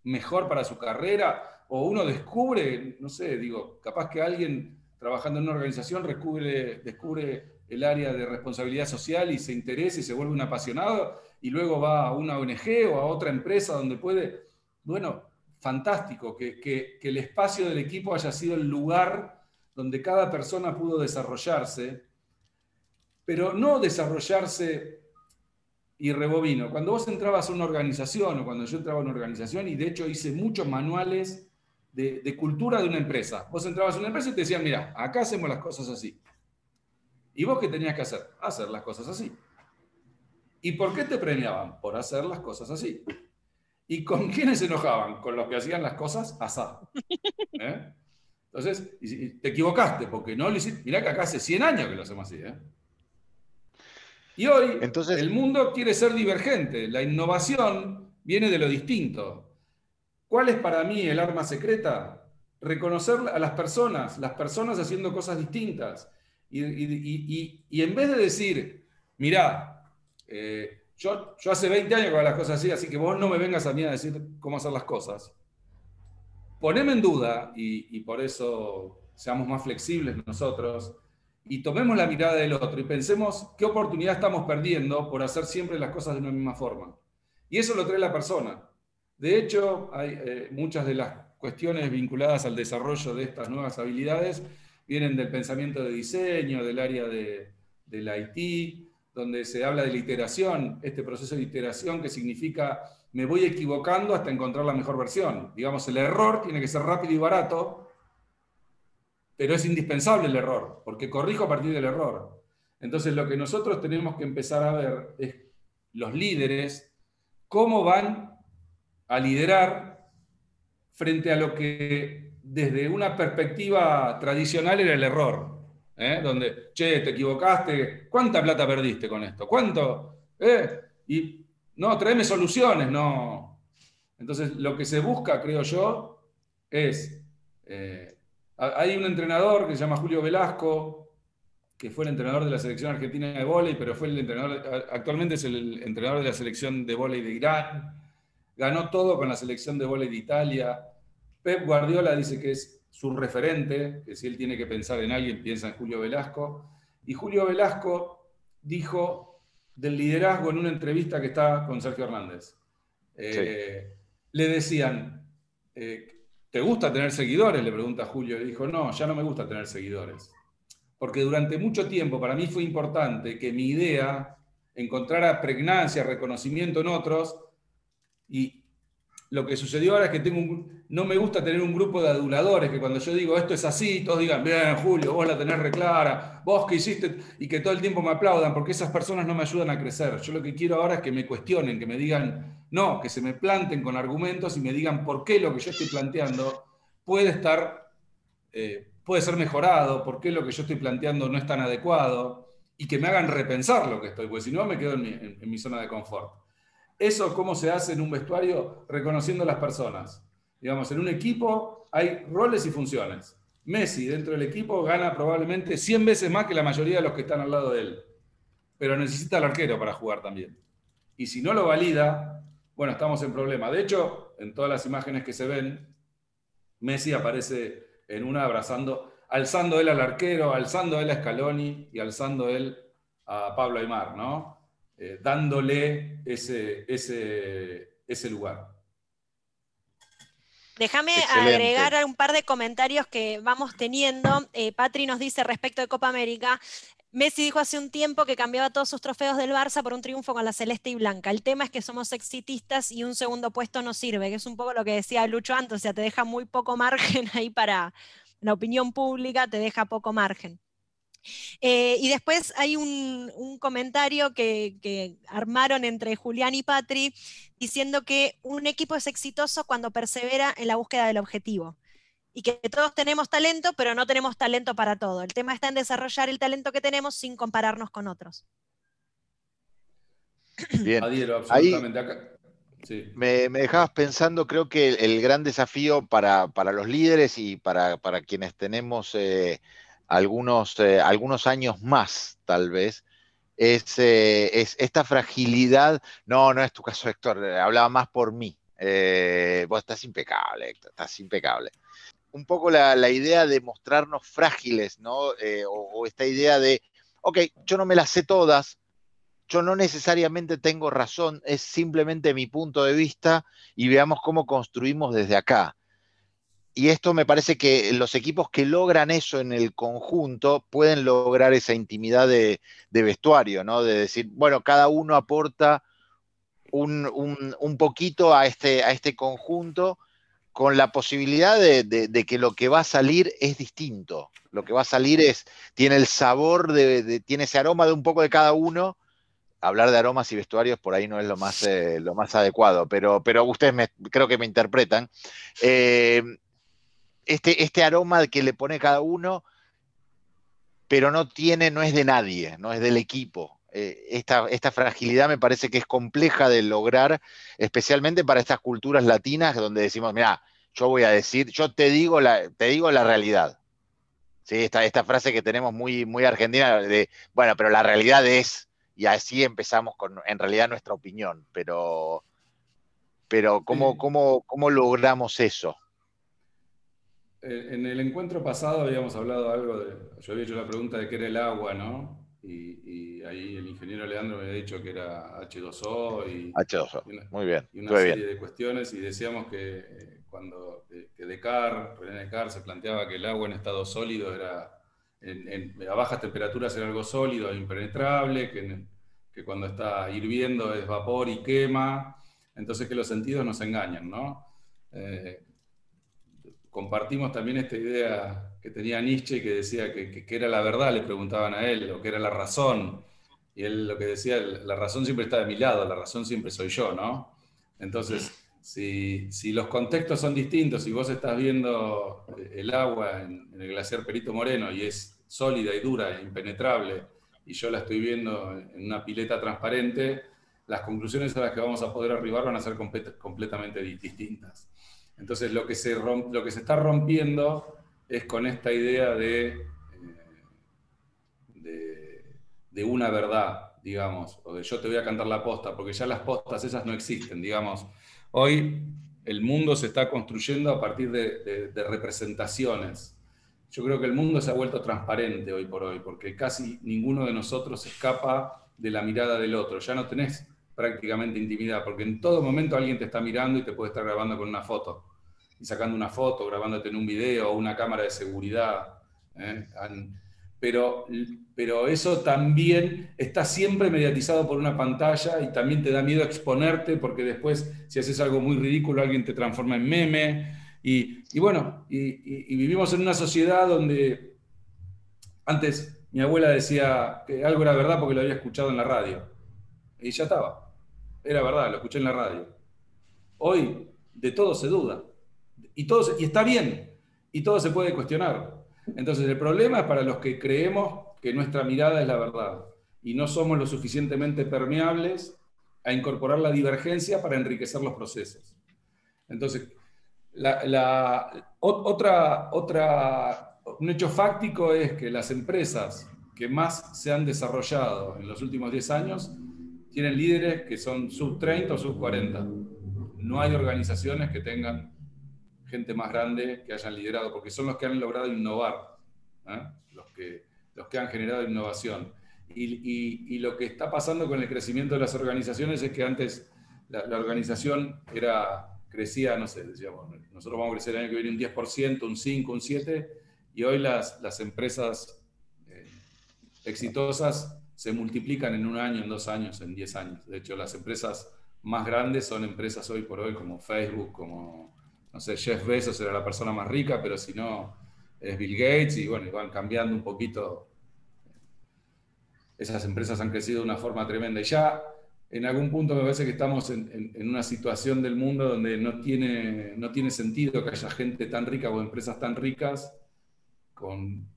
mejor para su carrera, o uno descubre, no sé, digo, capaz que alguien trabajando en una organización descubre, descubre el área de responsabilidad social y se interesa y se vuelve un apasionado y luego va a una ONG o a otra empresa donde puede, bueno, fantástico, que- que el espacio del equipo haya sido el lugar donde cada persona pudo desarrollarse, pero no desarrollarse y rebobino. Cuando vos entrabas a una organización o cuando yo entraba a una organización, y de hecho hice muchos manuales de, cultura de una empresa, vos entrabas a una empresa y te decían, mira, acá hacemos las cosas así. ¿Y vos qué tenías que hacer? Hacer las cosas así. ¿Y por qué te premiaban? Por hacer las cosas así. ¿Y con quiénes se enojaban? Con los que hacían las cosas asá. ¿Eh? Entonces, te equivocaste, porque no lo hiciste. Mirá que acá hace 100 años que lo hacemos así. ¿eh? Y hoy Entonces- el mundo quiere ser divergente. La innovación viene de lo distinto. ¿Cuál es para mí el arma secreta? Reconocer a las personas, las personas haciendo cosas distintas. Y, y- y- y- y en vez de decir, mirá, eh, yo, yo hace 20 años que hago las cosas así, así que vos no me vengas a mí a decir cómo hacer las cosas. Poneme en duda, y, por eso seamos más flexibles nosotros, y tomemos la mirada del otro y pensemos qué oportunidad estamos perdiendo por hacer siempre las cosas de una misma forma. Y eso lo trae la persona. De hecho, hay eh, muchas de las cuestiones vinculadas al desarrollo de estas nuevas habilidades vienen del pensamiento de diseño, del área de, del IT, donde se habla de la iteración, este proceso de iteración que significa me voy equivocando hasta encontrar la mejor versión. Digamos, el error tiene que ser rápido y barato, pero es indispensable el error, porque corrijo a partir del error. Entonces, lo que nosotros tenemos que empezar a ver es los líderes, cómo van a liderar frente a lo que desde una perspectiva tradicional era el error. ¿Eh? Donde, che, te equivocaste, ¿cuánta plata perdiste con esto? ¿Cuánto? ¿Eh? Y no, tráeme soluciones, no. Entonces, lo que se busca, creo yo, es. eh, ha- hay un entrenador que se llama Julio Velasco, que fue el entrenador de la selección argentina de vóley, pero fue el entrenador, actualmente es el entrenador de la selección de vóley de Irán, ganó todo con la selección de vóley de Italia. Pep Guardiola dice que es su referente, que si él tiene que pensar en alguien, piensa en Julio Velasco. Y Julio Velasco dijo del liderazgo en una entrevista que está con Sergio Hernández. Eh, Le decían, eh, ¿te gusta tener seguidores? Le pregunta Julio. Le dijo, no, ya no me gusta tener seguidores. Porque durante mucho tiempo para mí fue importante que mi idea encontrara pregnancia, reconocimiento en otros. Y lo que sucedió ahora es que tengo un- no me gusta tener un grupo de aduladores, que cuando yo digo esto es así, todos digan, bien, Julio, vos la tenés reclara, vos que hiciste, y que todo el tiempo me aplaudan, porque esas personas no me ayudan a crecer. Yo lo que quiero ahora es que me cuestionen, que me digan, no, que se me planten con argumentos y me digan por qué lo que yo estoy planteando puede estar, eh, puede ser mejorado, por qué lo que yo estoy planteando no es tan adecuado, y que me hagan repensar lo que estoy, porque si no me quedo en mi, en- en mi zona de confort. Eso, ¿cómo se hace en un vestuario? Reconociendo las personas. Digamos, en un equipo hay roles y funciones. Messi dentro del equipo gana probablemente 100 veces más que la mayoría de los que están al lado de él. Pero necesita al arquero para jugar también. Y si no lo valida, bueno, estamos en problema. De hecho, en todas las imágenes que se ven, Messi aparece en una abrazando, alzando él al arquero, alzando él a Scaloni y alzando él a Pablo Aymar, ¿no? Eh, dándole ese, ese, ese lugar. Déjame agregar un par de comentarios que vamos teniendo. Eh, Patri nos dice respecto de Copa América. Messi dijo hace un tiempo que cambiaba todos sus trofeos del Barça por un triunfo con la celeste y blanca. El tema es que somos exitistas y un segundo puesto no sirve, que es un poco lo que decía Lucho antes, o sea, te deja muy poco margen ahí para la opinión pública, te deja poco margen. Eh, y después hay un, un comentario que, que armaron entre Julián y Patri diciendo que un equipo es exitoso cuando persevera en la búsqueda del objetivo. Y que todos tenemos talento, pero no tenemos talento para todo. El tema está en desarrollar el talento que tenemos sin compararnos con otros. Bien. Adhiero Ahí- absolutamente. Acá- sí. Me, me dejabas pensando, creo que el, el gran desafío para, para los líderes y para, para quienes tenemos eh, algunos, eh, algunos años más, tal vez, es, eh, es esta fragilidad. No, no es tu caso, Héctor, eh, hablaba más por mí. Vos estás impecable, Héctor, estás impecable. Un poco la, idea de mostrarnos frágiles, ¿no? O, o esta idea de, ok, yo no me las sé todas, yo no necesariamente tengo razón, es simplemente mi punto de vista y veamos cómo construimos desde acá. Y esto me parece que los equipos que logran eso en el conjunto pueden lograr esa intimidad de, vestuario, ¿no? De decir, bueno, cada uno aporta un, poquito a este, a este conjunto con la posibilidad de, que lo que va a salir es distinto. Lo que va a salir es, tiene el sabor, de, de- tiene ese aroma de un poco de cada uno hablar de aromas y vestuarios por ahí no es lo más, eh, lo más adecuado, pero, pero ustedes me, creo que me interpretan. Eh, este, este aroma que le pone cada uno, pero no tiene, no es de nadie, no es del equipo. Eh, esta, esta, fragilidad me parece que es compleja de lograr, especialmente para estas culturas latinas donde decimos, mira, yo voy a decir, yo te digo la, te digo la realidad. ¿Sí? Esta, esta frase que tenemos muy, muy argentina de, bueno, pero la realidad es, y así empezamos con, en realidad, nuestra opinión, pero, pero ¿cómo, cómo, cómo logramos eso? En el encuentro pasado habíamos hablado algo de, yo había hecho la pregunta de qué era el agua, ¿no? Y, ahí el ingeniero Leandro me había dicho que era H2O y, H2O, muy bien. Y una serie de cuestiones y decíamos que eh, cuando que Descartes, René Descartes se planteaba que el agua en estado sólido era, a bajas temperaturas era algo sólido, impenetrable, que, que cuando está hirviendo es vapor y quema, entonces que los sentidos nos engañan, ¿no? Eh, compartimos también esta idea que tenía Nietzsche que decía que, que, era la verdad, le preguntaban a él, o que era la razón. Y él lo que decía, la razón siempre está de mi lado, la razón siempre soy yo, ¿no? Entonces, si, si los contextos son distintos, si vos estás viendo el agua en, el glaciar Perito Moreno y es sólida y dura, e impenetrable, y yo la estoy viendo en una pileta transparente, las conclusiones a las que vamos a poder arribar van a ser completamente distintas. Entonces, lo que, se lo que se está rompiendo es con esta idea eh, de, de, una verdad, digamos, o de yo te voy a cantar la posta, porque ya las postas esas no existen, digamos. Hoy el mundo se está construyendo a partir de, de representaciones. Yo creo que el mundo se ha vuelto transparente hoy por hoy, porque casi ninguno de nosotros escapa de la mirada del otro. Ya no tenés prácticamente intimidad, porque en todo momento alguien te está mirando y te puede estar grabando con una foto sacando una foto, grabándote en un video una cámara de seguridad. ¿eh? Pero, pero eso también está siempre mediatizado por una pantalla y también te da miedo exponerte porque después si haces algo muy ridículo alguien te transforma en meme. Y, y bueno, y, y vivimos en una sociedad donde antes mi abuela decía que algo era verdad porque lo había escuchado en la radio. Y ya estaba. Era verdad, lo escuché en la radio. Hoy de todo se duda. Y, todo, y está bien, y todo se puede cuestionar. Entonces el problema es para los que creemos que nuestra mirada es la verdad y no somos lo suficientemente permeables a incorporar la divergencia para enriquecer los procesos. Entonces, la, otra, otra, un hecho fáctico es que las empresas que más se han desarrollado en los últimos 10 años tienen líderes que son sub 30 o sub 40. No hay organizaciones que tengan gente más grande que hayan liderado, porque son los que han logrado innovar, ¿eh? los, que, los que han generado innovación. Y, y, lo que está pasando con el crecimiento de las organizaciones es que antes la, organización era, crecía, no sé, decíamos, nosotros vamos a crecer el año que viene un 10%, un 5, un 7%, y hoy las, las empresas eh, exitosas se multiplican en un año, en dos años, en 10 años. De hecho, las empresas más grandes son empresas hoy por hoy como Facebook, como no sé, Jeff Bezos era la persona más rica, pero si no, es Bill Gates y bueno, van cambiando un poquito. Esas empresas han crecido de una forma tremenda y ya en algún punto me parece que estamos en, una situación del mundo donde no tiene, no tiene sentido que haya gente tan rica o empresas tan ricas con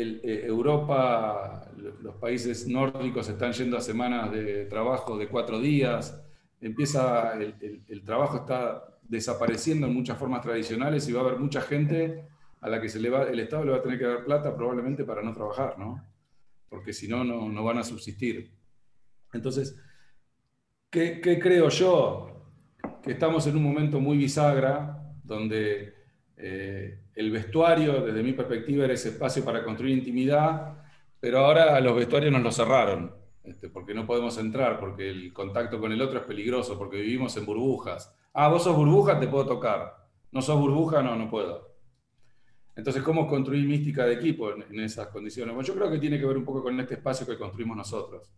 Europa, los países nórdicos están yendo a semanas de trabajo de cuatro días, empieza, el, trabajo está desapareciendo en muchas formas tradicionales y va a haber mucha gente a la que se le va, el Estado le va a tener que dar plata probablemente para no trabajar, ¿no? Porque si no, no van a subsistir. Entonces, ¿qué, creo yo? Que estamos en un momento muy bisagra, donde eh, el vestuario, desde mi perspectiva, era ese espacio para construir intimidad, pero ahora los vestuarios nos lo cerraron. Este, porque no podemos entrar, porque el contacto con el otro es peligroso, porque vivimos en burbujas. Ah, vos sos burbuja, te puedo tocar. No sos burbuja, no, no puedo. Entonces, ¿cómo construir mística de equipo en, esas condiciones? Bueno, yo creo que tiene que ver un poco con este espacio que construimos nosotros,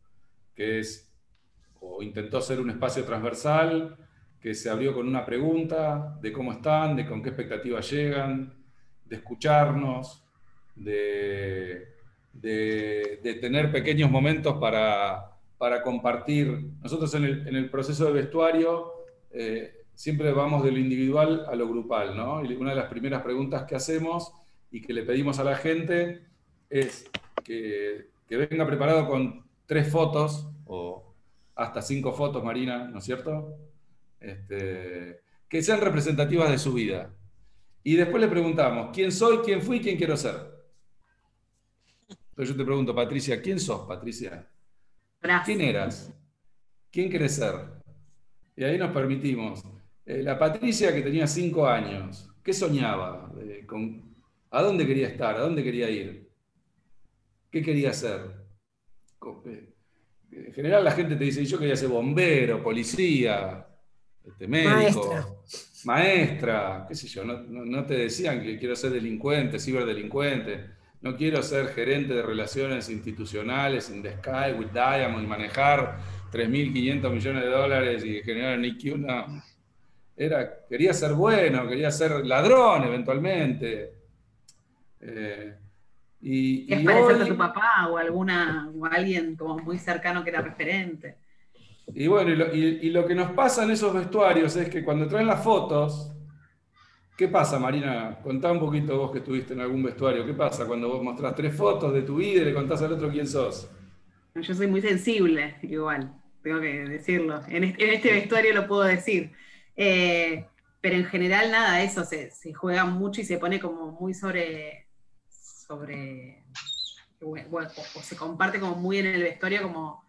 que es, o intentó ser un espacio transversal, que se abrió con una pregunta de cómo están, de con qué expectativas llegan, de escucharnos, de de, tener pequeños momentos para, para compartir. Nosotros en el, en el proceso de vestuario eh, siempre vamos de lo individual a lo grupal, ¿no? Y una de las primeras preguntas que hacemos y que le pedimos a la gente es que, que venga preparado con tres fotos o hasta cinco fotos, Marina, ¿no es cierto? Este, que sean representativas de su vida. Y después le preguntamos, ¿quién soy, quién fui, quién quiero ser? Entonces yo te pregunto, Patricia, ¿quién sos, Patricia? ¿Quién eras? ¿Quién querés ser? Y ahí nos permitimos. Eh, la Patricia que tenía cinco años, ¿qué soñaba? Eh, con, ¿A dónde quería estar? ¿A dónde quería ir? ¿Qué quería hacer? Eh, En general la gente te dice, yo quería ser bombero, policía, este, médico, maestra, qué sé yo, no, no- no te decían que quiero ser delincuente, ciberdelincuente, no quiero ser gerente de relaciones institucionales in the sky with Diamond y manejar 3.500 millones de dólares y generar un IQ, no. Era, quería ser bueno, quería ser ladrón eventualmente. Eh, y, ¿Quieres y parecerte hoy- a tu papá o alguna o alguien como muy cercano que era referente? Y bueno, y lo, y- y lo que nos pasa en esos vestuarios es que cuando traen las fotos, ¿qué pasa, Marina? Contá un poquito vos que estuviste en algún vestuario. ¿Qué pasa cuando vos mostrás tres fotos de tu vida y le contás al otro quién sos? Yo soy muy sensible, igual, tengo que decirlo. En este, vestuario lo puedo decir. Eh, pero en general, nada, eso se, se juega mucho y se pone como muy sobre. sobre bueno, o, o se comparte como muy en el vestuario como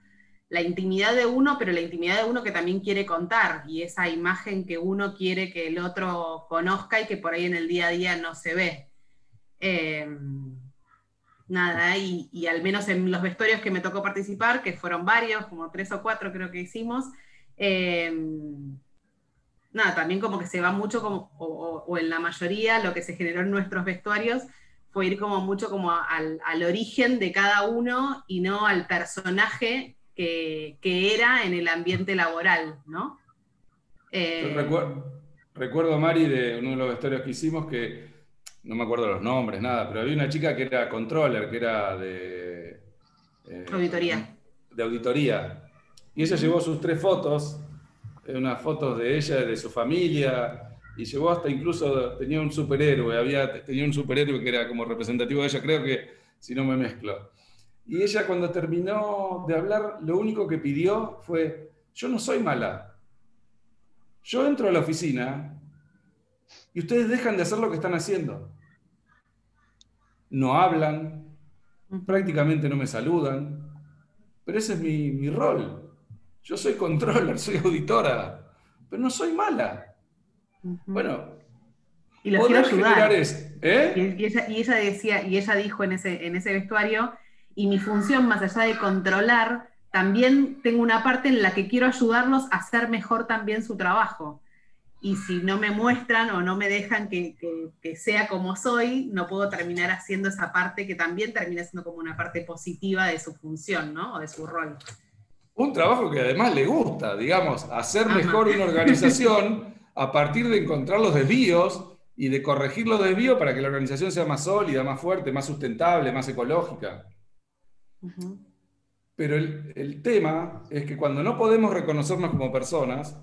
la intimidad de uno, pero la intimidad de uno que también quiere contar y esa imagen que uno quiere que el otro conozca y que por ahí en el día a día no se ve. Eh, nada, y, y al menos en los vestuarios que me tocó participar, que fueron varios, como tres o cuatro creo que hicimos, eh, nada, también como que se va mucho como, o, o- o en la mayoría lo que se generó en nuestros vestuarios fue ir como mucho como al, al origen de cada uno y no al personaje que, que era en el ambiente laboral, ¿no? Eh, Yo recuer- recuerdo, Mari, de uno de los vestuarios que hicimos que, no me acuerdo los nombres, nada, pero había una chica que era controller, que era de... eh, Auditoría. De auditoría. Y ella llevó sus tres fotos, eh, unas fotos de ella, de su familia, y llevó hasta incluso, tenía un superhéroe, había, tenía un superhéroe que era como representativo de ella, creo que, si no me mezclo. Y ella cuando terminó de hablar, lo único que pidió fue, yo no soy mala. Yo entro a la oficina y ustedes dejan de hacer lo que están haciendo. No hablan, prácticamente no me saludan, pero ese es mi, mi rol. Yo soy controller, soy auditora, pero no soy mala. Bueno, y los quiero ayudar. es, ¿eh? Y, y ella, y ella decía, y ella dijo en ese, en ese vestuario, y mi función, más allá de controlar, también tengo una parte en la que quiero ayudarlos a hacer mejor también su trabajo. Y si no me muestran o no me dejan que, que- que sea como soy, no puedo terminar haciendo esa parte que también termina siendo como una parte positiva de su función, ¿no? O de su rol. Un trabajo que además le gusta, digamos, hacer Ama. mejor una organización a partir de encontrar los desvíos y de corregir los desvíos para que la organización sea más sólida, más fuerte, más sustentable, más ecológica. Pero el, tema es que cuando no podemos reconocernos como personas,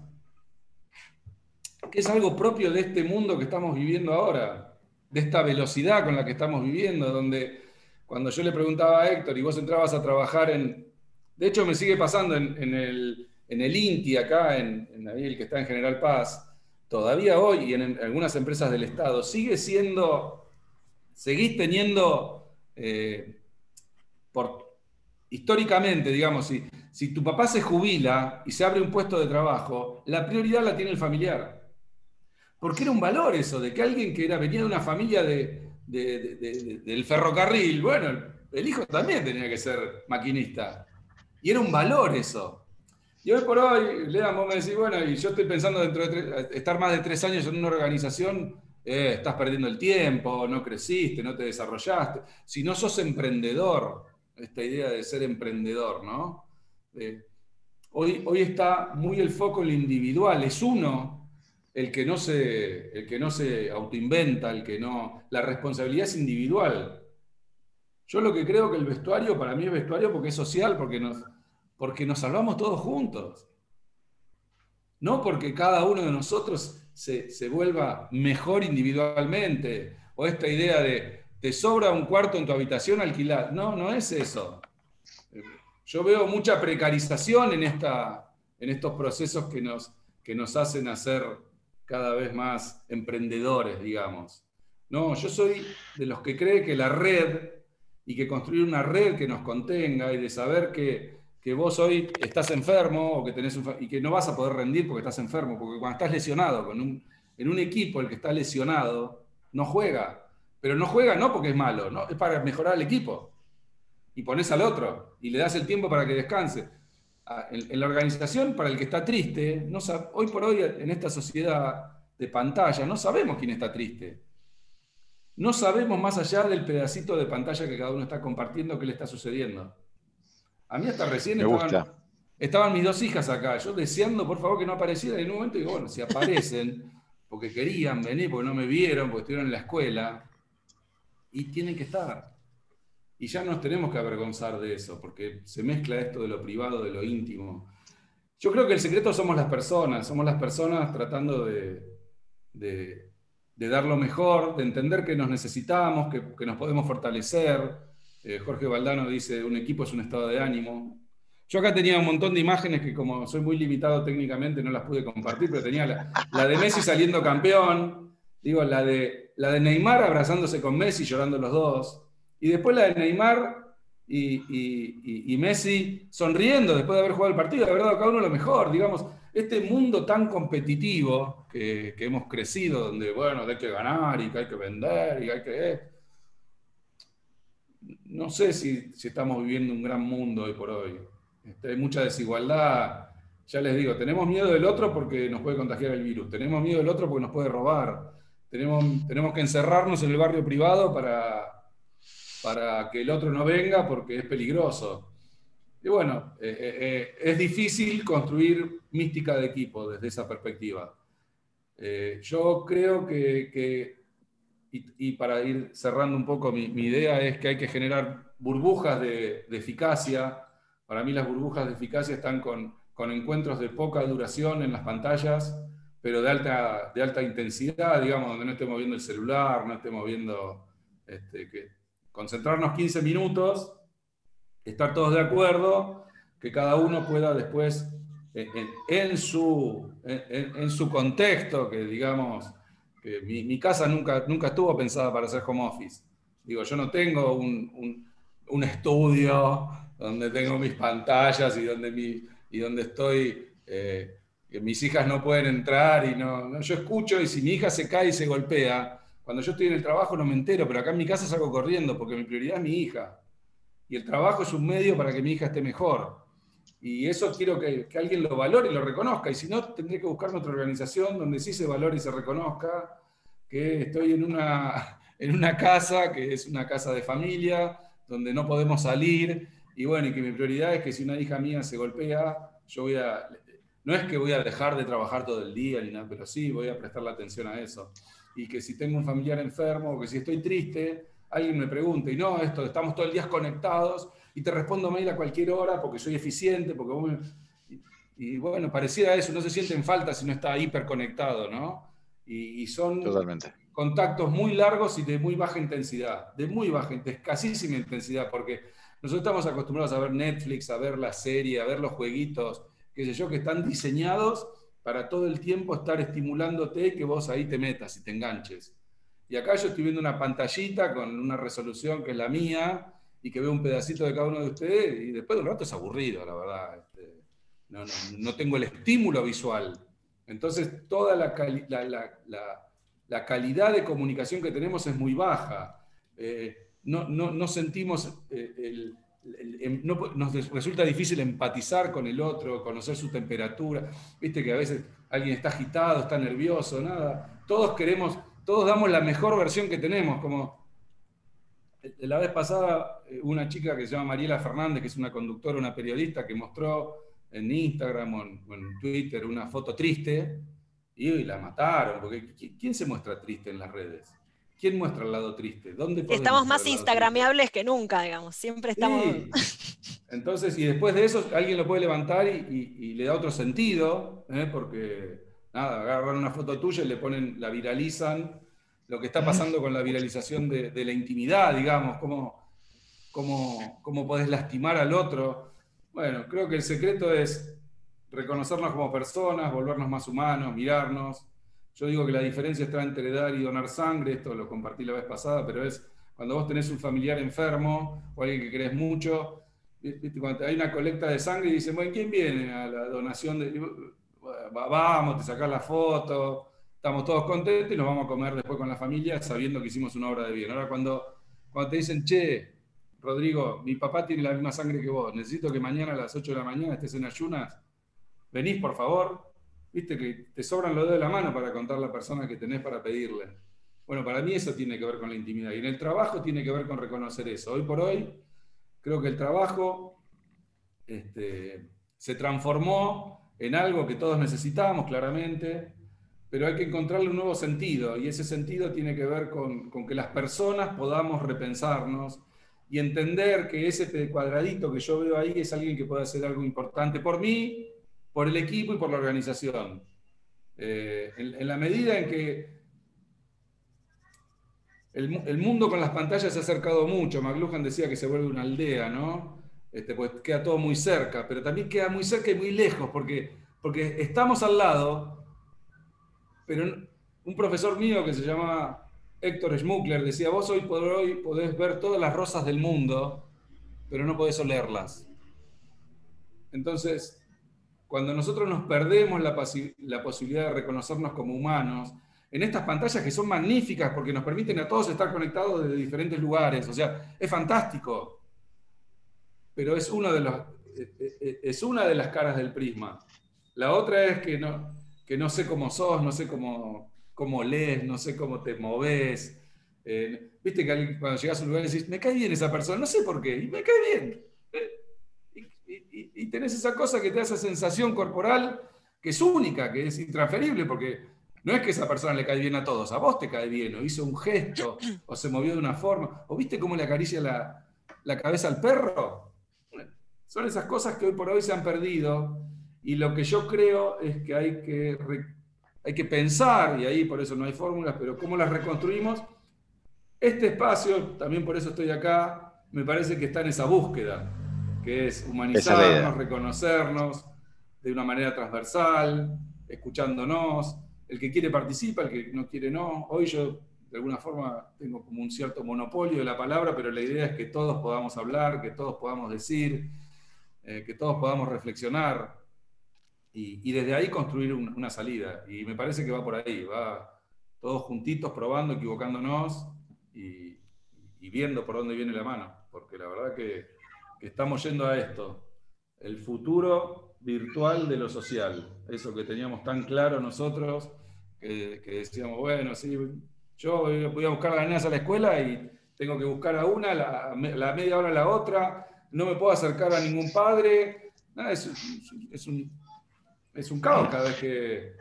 que es algo propio de este mundo que estamos viviendo ahora, de esta velocidad con la que estamos viviendo, donde cuando yo le preguntaba a Héctor y vos entrabas a trabajar en... De hecho, me sigue pasando en, el, en el INTI acá, en, en el que está en General Paz, todavía hoy y en, algunas empresas del Estado, sigue siendo, seguís teniendo, eh, históricamente, digamos, si, tu papá se jubila y se abre un puesto de trabajo, la prioridad la tiene el familiar. Porque era un valor eso, de que alguien que era, venía de una familia de- del ferrocarril, bueno, el hijo también tenía que ser maquinista. Y era un valor eso. Y hoy por hoy, Lean, vos me decís, bueno, y yo estoy pensando dentro de tres- estar más de tres años en una organización, eh, estás perdiendo el tiempo, no creciste, no te desarrollaste. Si no sos emprendedor, esta idea de ser emprendedor, ¿no? Hoy, hoy está muy el foco en lo individual, es uno el que no se, el que no se autoinventa, el que no. La responsabilidad es individual. Yo lo que creo que el vestuario para mí es vestuario porque es social, porque nos, porque nos salvamos todos juntos. No porque cada uno de nosotros se, se vuelva mejor individualmente. O esta idea de te sobra un cuarto en tu habitación alquilar. No, no es eso. Yo veo mucha precarización en, esta, en estos procesos que nos, que nos hacen hacer cada vez más emprendedores, digamos. No, yo soy de los que cree que la red y que construir una red que nos contenga y de saber que, que vos hoy estás enfermo o que tenés un, y que no vas a poder rendir porque estás enfermo, porque cuando estás lesionado con un, en un equipo el que está lesionado no juega, pero no juega no porque es malo, no, es para mejorar el equipo. Y pones al otro y le das el tiempo para que descanse. Ah, En, en la organización, para el que está triste, no hoy por hoy en esta sociedad de pantalla, no sabemos quién está triste. No sabemos más allá del pedacito de pantalla que cada uno está compartiendo qué le está sucediendo. A mí hasta recién Me estaban, gusta. estaban mis dos hijas acá, yo deseando por favor que no aparecieran y en un momento digo, bueno, si aparecen, porque querían venir, porque no me vieron, porque estuvieron en la escuela, y tienen que estar. Y ya nos tenemos que avergonzar de eso, porque se mezcla esto de lo privado, de lo íntimo. Yo creo que el secreto somos las personas, somos las personas tratando de, de- dar lo mejor, de entender que nos necesitamos, que, que nos podemos fortalecer. Eh, Jorge Valdano dice, un equipo es un estado de ánimo. Yo acá tenía un montón de imágenes que como soy muy limitado técnicamente no las pude compartir, pero tenía la, la de Messi saliendo campeón, digo, la de, la de Neymar abrazándose con Messi, llorando los dos, y después la de Neymar y, Messi sonriendo después de haber jugado el partido, de haber dado cada uno lo mejor, digamos, este mundo tan competitivo que, hemos crecido, donde, bueno, hay que ganar y que hay que vender y hay que... No sé si, si estamos viviendo un gran mundo hoy por hoy. Este, hay mucha desigualdad. Ya les digo, tenemos miedo del otro porque nos puede contagiar el virus. Tenemos miedo del otro porque nos puede robar. Tenemos, tenemos que encerrarnos en el barrio privado para, para que el otro no venga porque es peligroso. Y bueno, eh, eh, eh, es difícil construir mística de equipo desde esa perspectiva. Eh, yo creo que, que- y, y para ir cerrando un poco, mi, mi idea es que hay que generar burbujas de, de eficacia. Para mí las burbujas de eficacia están con, con encuentros de poca duración en las pantallas, pero de alta, de alta intensidad, digamos, donde no estemos viendo el celular, no estemos viendo, este, que concentrarnos 15 minutos estar todos de acuerdo, que cada uno pueda después, en, en- su, en, su contexto, que digamos, que mi, casa nunca, nunca estuvo pensada para hacer home office. Digo, yo no tengo un, un- un estudio donde tengo mis pantallas y donde, mi, y donde estoy, eh, que mis hijas no pueden entrar y no, yo escucho y si mi hija se cae y se golpea, cuando yo estoy en el trabajo no me entero, pero acá en mi casa salgo corriendo porque mi prioridad es mi hija y el trabajo es un medio para que mi hija esté mejor. Y eso quiero que, que alguien lo valore y lo reconozca. Y si no, tendré que buscar otra organización donde sí se valore y se reconozca que estoy en una, en una casa que es una casa de familia, donde no podemos salir. Y bueno, y que mi prioridad es que si una hija mía se golpea, yo voy a... No es que voy a dejar de trabajar todo el día ni nada, pero sí voy a prestarle atención a eso. Y que si tengo un familiar enfermo o que si estoy triste, alguien me pregunte, y no, esto, estamos todo el día conectados y te respondo mail a cualquier hora porque soy eficiente, porque vos me- y, y bueno, pareciera eso, no se siente en falta si no está hiperconectado, ¿no? Y, y son Totalmente. contactos muy largos y de muy baja intensidad, de muy baja, de escasísima intensidad, porque nosotros estamos acostumbrados a ver Netflix, a ver la serie, a ver los jueguitos, qué sé yo, que están diseñados para todo el tiempo estar estimulándote y que vos ahí te metas y te enganches. Y acá yo estoy viendo una pantallita con una resolución que es la mía y que veo un pedacito de cada uno de ustedes y después de un rato es aburrido, la verdad. Este, no, tengo el estímulo visual. Entonces, toda la, cali- calidad de comunicación que tenemos es muy baja. Eh, no, sentimos, eh, el- no nos resulta difícil empatizar con el otro, conocer su temperatura. Viste que a veces alguien está agitado, está nervioso, nada. Todos queremos, todos damos la mejor versión que tenemos, como la vez pasada, eh, una chica que se llama Mariela Fernández, que es una conductora, una periodista, que mostró en Instagram o en, Twitter una foto triste y la mataron, porque ¿qui- ¿quién se muestra triste en las redes? ¿Quién muestra el lado triste? ¿Dónde Estamos más instagrameables que nunca, digamos. Siempre estamos. Sí. Entonces, y después de eso, alguien lo puede levantar y, y- y le da otro sentido, ¿eh? porque, nada, agarran una foto tuya y le ponen, la viralizan, lo que está pasando con la viralización de, de la intimidad, digamos, cómo, cómo, cómo podés lastimar al otro. Bueno, creo que el secreto es reconocernos como personas, volvernos más humanos, mirarnos. Yo digo que la diferencia está entre dar y donar sangre, esto lo compartí la vez pasada, pero es cuando vos tenés un familiar enfermo o alguien que querés mucho, cuando hay una colecta de sangre y dicen, bueno, ¿quién viene a la donación? De... Va- Vamos, te sacás la foto, estamos todos contentos y nos vamos a comer después con la familia sabiendo que hicimos una obra de bien. Ahora cuando, cuando te dicen, che, Rodrigo, mi papá tiene la misma sangre que vos, necesito que mañana a las 8 de la mañana estés en ayunas, venís por favor, viste que te sobran los dedos de la mano para contar la persona que tenés para pedirle. Bueno, para mí eso tiene que ver con la intimidad. Y en el trabajo tiene que ver con reconocer eso. Hoy por hoy, creo que el trabajo este, se transformó en algo que todos necesitamos, claramente, pero hay que encontrarle un nuevo sentido. Y ese sentido tiene que ver con, con que las personas podamos repensarnos y entender que ese cuadradito que yo veo ahí es alguien que puede hacer algo importante por mí, por el equipo y por la organización. Eh, en, la medida en que el, mu- el mundo con las pantallas se ha acercado mucho. McLuhan decía que se vuelve una aldea, ¿no? Este, pues queda todo muy cerca, pero también queda muy cerca y muy lejos, porque, porque estamos al lado, pero un profesor mío que se llama Héctor Schmuckler decía, vos hoy por hoy podés ver todas las rosas del mundo, pero no podés olerlas. Entonces, cuando nosotros nos perdemos la, posibilidad de reconocernos como humanos, en estas pantallas que son magníficas porque nos permiten a todos estar conectados desde diferentes lugares, o sea, es fantástico, pero es, uno de los, eh, eh, es una de las caras del prisma. La otra es que no, que no sé cómo sos, no sé cómo, cómo lees, no sé cómo te moves. Eh, Viste que cuando llegas a un lugar decís, me cae bien esa persona, no sé por qué, y me cae bien. Y, tenés esa cosa que te da esa sensación corporal que es única, que es intransferible, porque no es que esa persona le cae bien a todos, a vos te cae bien, o hizo un gesto, o se movió de una forma, o viste cómo le acaricia la, la cabeza al perro. Son esas cosas que hoy por hoy se han perdido, y lo que yo creo es que hay que, hay que pensar, y ahí por eso no hay fórmulas, pero cómo las reconstruimos. Este espacio, también por eso estoy acá, me parece que está en esa búsqueda, que es humanizarnos, reconocernos de una manera transversal, escuchándonos. El que quiere participa, el que no quiere no. Hoy yo, de alguna forma, tengo como un cierto monopolio de la palabra, pero la idea es que todos podamos hablar, que todos podamos decir, eh, que todos podamos reflexionar y, y desde ahí construir un- una salida. Y me parece que va por ahí, va todos juntitos, probando, equivocándonos y, y viendo por dónde viene la mano, porque la verdad que, que estamos yendo a esto, el futuro virtual de lo social, eso que teníamos tan claro nosotros, que, decíamos, bueno, sí, yo voy a buscar a las nenas a la escuela y tengo que buscar a una, la, media hora a la otra, no me puedo acercar a ningún padre, es un, es un caos cada vez que,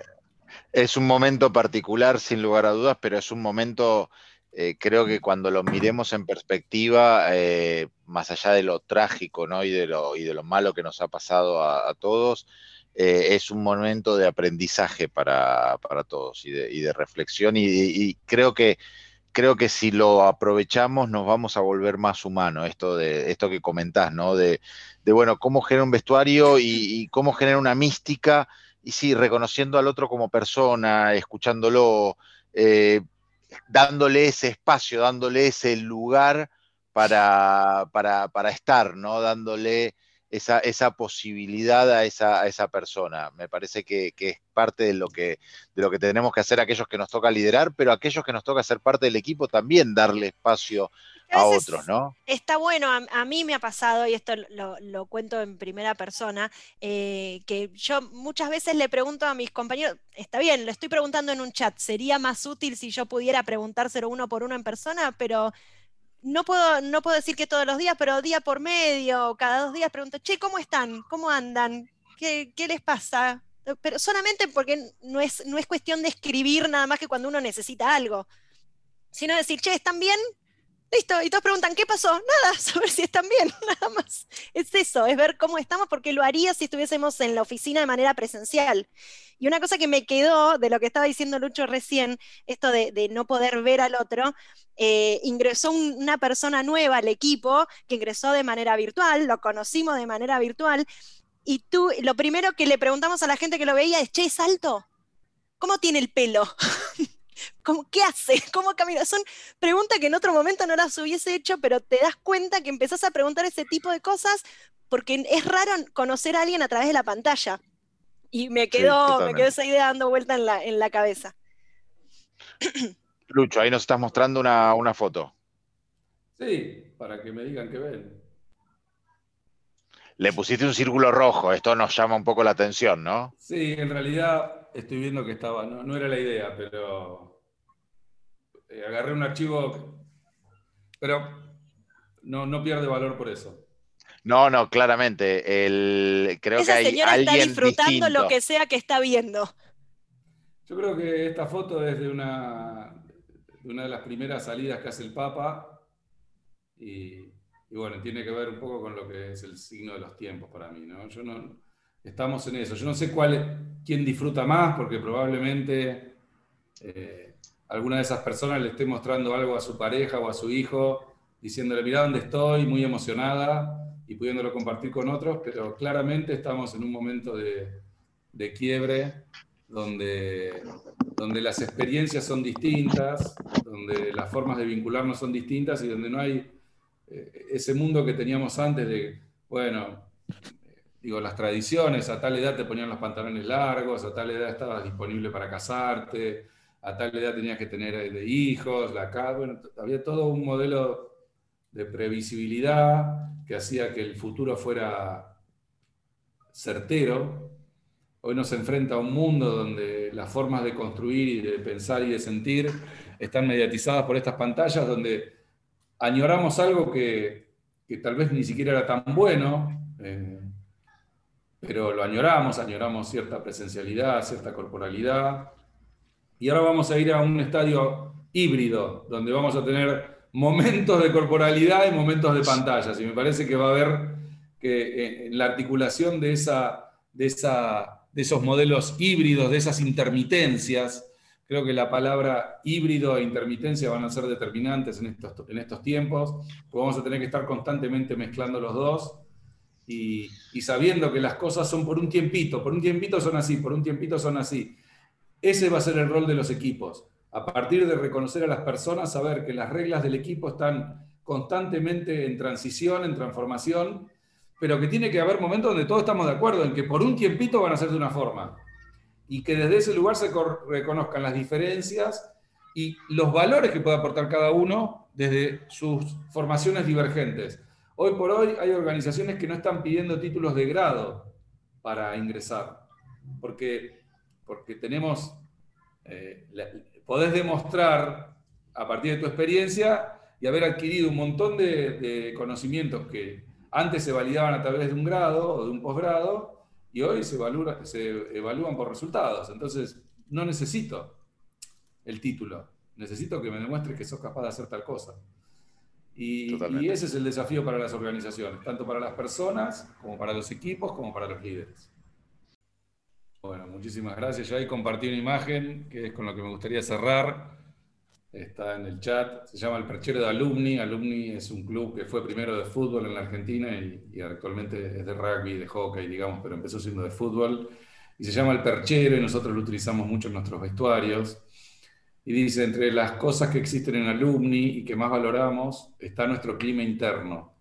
Es un momento particular, sin lugar a dudas, pero es un momento, eh, creo que cuando lo miremos en perspectiva, eh, más allá de lo trágico ¿no? y, de lo, y de lo malo que nos ha pasado a, a todos, eh, es un momento de aprendizaje para, para todos y de, y de reflexión. Y, y creo que creo que si lo aprovechamos nos vamos a volver más humanos, esto de esto que comentás, ¿no? De, de bueno, cómo genera un vestuario y, y cómo genera una mística y sí, reconociendo al otro como persona, escuchándolo, eh, dándole ese espacio, dándole ese lugar para, para, para estar, ¿no? Dándole esa, esa posibilidad a esa, a esa persona. Me parece que, que, es parte de lo que, de lo que tenemos que hacer aquellos que nos toca liderar, pero aquellos que nos toca ser parte del equipo también darle espacio a, a otros, ¿no? Está bueno, a, a, mí me ha pasado, y esto lo, lo cuento en primera persona, eh, que yo muchas veces le pregunto a mis compañeros, está bien, lo estoy preguntando en un chat, sería más útil si yo pudiera preguntárselo uno por uno en persona, pero no puedo, no puedo decir que todos los días, pero día por medio, cada dos días pregunto, che, ¿cómo están? ¿Cómo andan? ¿Qué, qué les pasa? Pero solamente porque no es, no es cuestión de escribir nada más que cuando uno necesita algo. sino decir, che, ¿están bien? Listo, y todos preguntan, ¿qué pasó? Nada, saber si están bien, nada más. Es eso, es ver cómo estamos, porque lo haría si estuviésemos en la oficina de manera presencial. Y una cosa que me quedó de lo que estaba diciendo Lucho recién, esto de, no poder ver al otro, eh, ingresó un- una persona nueva al equipo que ingresó de manera virtual, lo conocimos de manera virtual, y tú, lo primero que le preguntamos a la gente que lo veía es, che, ¿es alto? ¿Cómo tiene el pelo? ¿Cómo, ¿Qué hace? ¿Cómo camina? Son preguntas que en otro momento no las hubiese hecho, pero te das cuenta que empezás a preguntar ese tipo de cosas porque es raro conocer a alguien a través de la pantalla. Y me quedó, me quedó esa idea dando vuelta en la, en la cabeza. Lucho, ahí nos estás mostrando una, una foto. Sí, para que me digan qué ven. Le pusiste un círculo rojo, esto nos llama un poco la atención, ¿no? Sí, en realidad estoy viendo que estaba, no, no era la idea, pero eh, agarré un archivo, pero no, no pierde valor por eso. No, no, claramente. El, creo que Esa hay señora está disfrutando distinto. lo que sea que está viendo. Yo creo que esta foto es de una, de una de las primeras salidas que hace el Papa y, y bueno, tiene que ver un poco con lo que es el signo de los tiempos para mí, ¿no? Yo no, estamos en eso. Yo no sé cuál, quién disfruta más, porque probablemente eh, alguna de esas personas le esté mostrando algo a su pareja o a su hijo, diciéndole, mira dónde estoy, muy emocionada y pudiéndolo compartir con otros, pero claramente estamos en un momento de, de quiebre donde, donde las experiencias son distintas, donde las formas de vincularnos son distintas y donde no hay eh, ese mundo que teníamos antes de, bueno, digo, las tradiciones, a tal edad te ponían los pantalones largos, a tal edad estabas disponible para casarte, a tal edad tenías que tener hijos, la casa, había todo un modelo de previsibilidad que hacía que el futuro fuera certero. Hoy nos enfrenta a un mundo donde las formas de construir y de pensar y de sentir están mediatizadas por estas pantallas, donde añoramos algo que, que tal vez ni siquiera era tan bueno, eh, pero lo añoramos, añoramos cierta presencialidad, cierta corporalidad. Y ahora vamos a ir a un estadio híbrido, donde vamos a tener momentos de corporalidad y momentos de pantallas. Y me parece que va a haber que eh, en la articulación de, esos modelos híbridos, de esas intermitencias, creo que la palabra híbrido e intermitencia van a ser determinantes en estos, tiempos, vamos a tener que estar constantemente mezclando los dos y, y sabiendo que las cosas son por un tiempito, por un tiempito son así, por un tiempito son así. Ese va a ser el rol de los equipos. A partir de reconocer a las personas, saber que las reglas del equipo están constantemente en transición, en transformación, pero que tiene que haber momentos donde todos estamos de acuerdo en que por un tiempito van a ser de una forma y que desde ese lugar se reconozcan las diferencias y los valores que puede aportar cada uno desde sus formaciones divergentes. Hoy por hoy hay organizaciones que no están pidiendo títulos de grado para ingresar, porque, porque tenemos, eh, la- podés demostrar a partir de tu experiencia y haber adquirido un montón de, de conocimientos que antes se validaban a través de un grado o de un posgrado y hoy se, evalúa- se evalúan por resultados. Entonces, no necesito el título, necesito que me demuestres que sos capaz de hacer tal cosa. Y ese es el desafío para las organizaciones, tanto para las personas, como para los equipos, como para los líderes. Bueno, muchísimas gracias. Ya ahí compartí una imagen que es con lo que me gustaría cerrar. Está en el chat. Se llama El Perchero de Alumni. Alumni es un club que fue primero de fútbol en la Argentina y, y actualmente es de rugby, de hockey, digamos, pero empezó siendo de fútbol. Y se llama El Perchero y nosotros lo utilizamos mucho en nuestros vestuarios. Y dice, entre las cosas que existen en Alumni y que más valoramos está nuestro clima interno.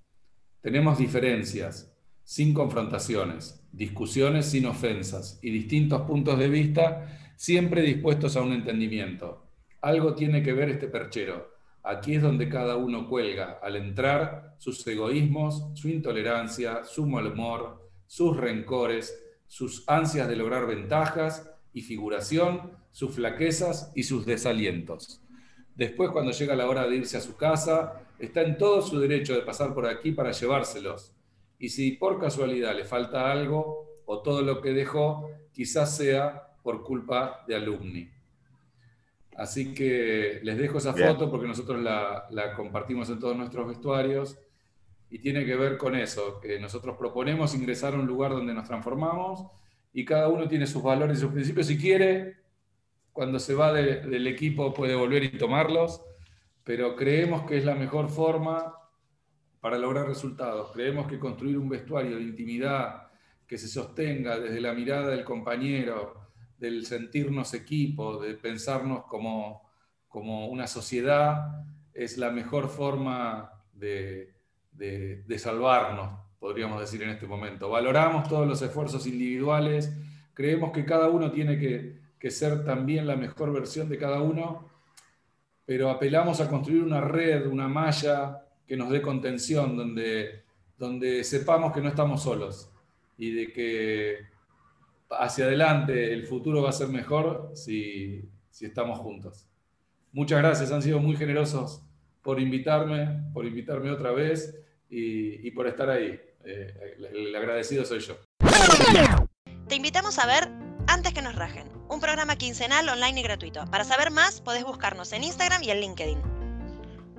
Tenemos diferencias, sin confrontaciones, discusiones sin ofensas y distintos puntos de vista, siempre dispuestos a un entendimiento. Algo tiene que ver este perchero. Aquí es donde cada uno cuelga al entrar sus egoísmos, su intolerancia, su mal humor, sus rencores, sus ansias de lograr ventajas y figuración, sus flaquezas y sus desalientos. Después, cuando llega la hora de irse a su casa, está en todo su derecho de pasar por aquí para llevárselos. Y si por casualidad le falta algo o todo lo que dejó, quizás sea por culpa de alumni. Así que les dejo esa Bien. foto porque nosotros la, la compartimos en todos nuestros vestuarios y tiene que ver con eso, que nosotros proponemos ingresar a un lugar donde nos transformamos y cada uno tiene sus valores y sus principios. Si quiere, cuando se va de- del equipo puede volver y tomarlos, pero creemos que es la mejor forma para lograr resultados. Creemos que construir un vestuario de intimidad que se sostenga desde la mirada del compañero, del sentirnos equipo, de pensarnos como, como una sociedad, es la mejor forma de, de- salvarnos, podríamos decir en este momento. Valoramos todos los esfuerzos individuales, creemos que cada uno tiene que, que ser también la mejor versión de cada uno, pero apelamos a construir una red, una malla que nos dé contención, donde, donde sepamos que no estamos solos y de que hacia adelante el futuro va a ser mejor si, si estamos juntos. Muchas gracias, han sido muy generosos por invitarme, por invitarme otra vez y, por estar ahí. Eh, el agradecido soy yo. Te invitamos a ver Antes que nos rajen, un programa quincenal online y gratuito. Para saber más, podés buscarnos en Instagram y en LinkedIn.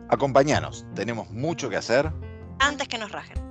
Acompañanos, tenemos mucho que hacer. Antes que nos rajen.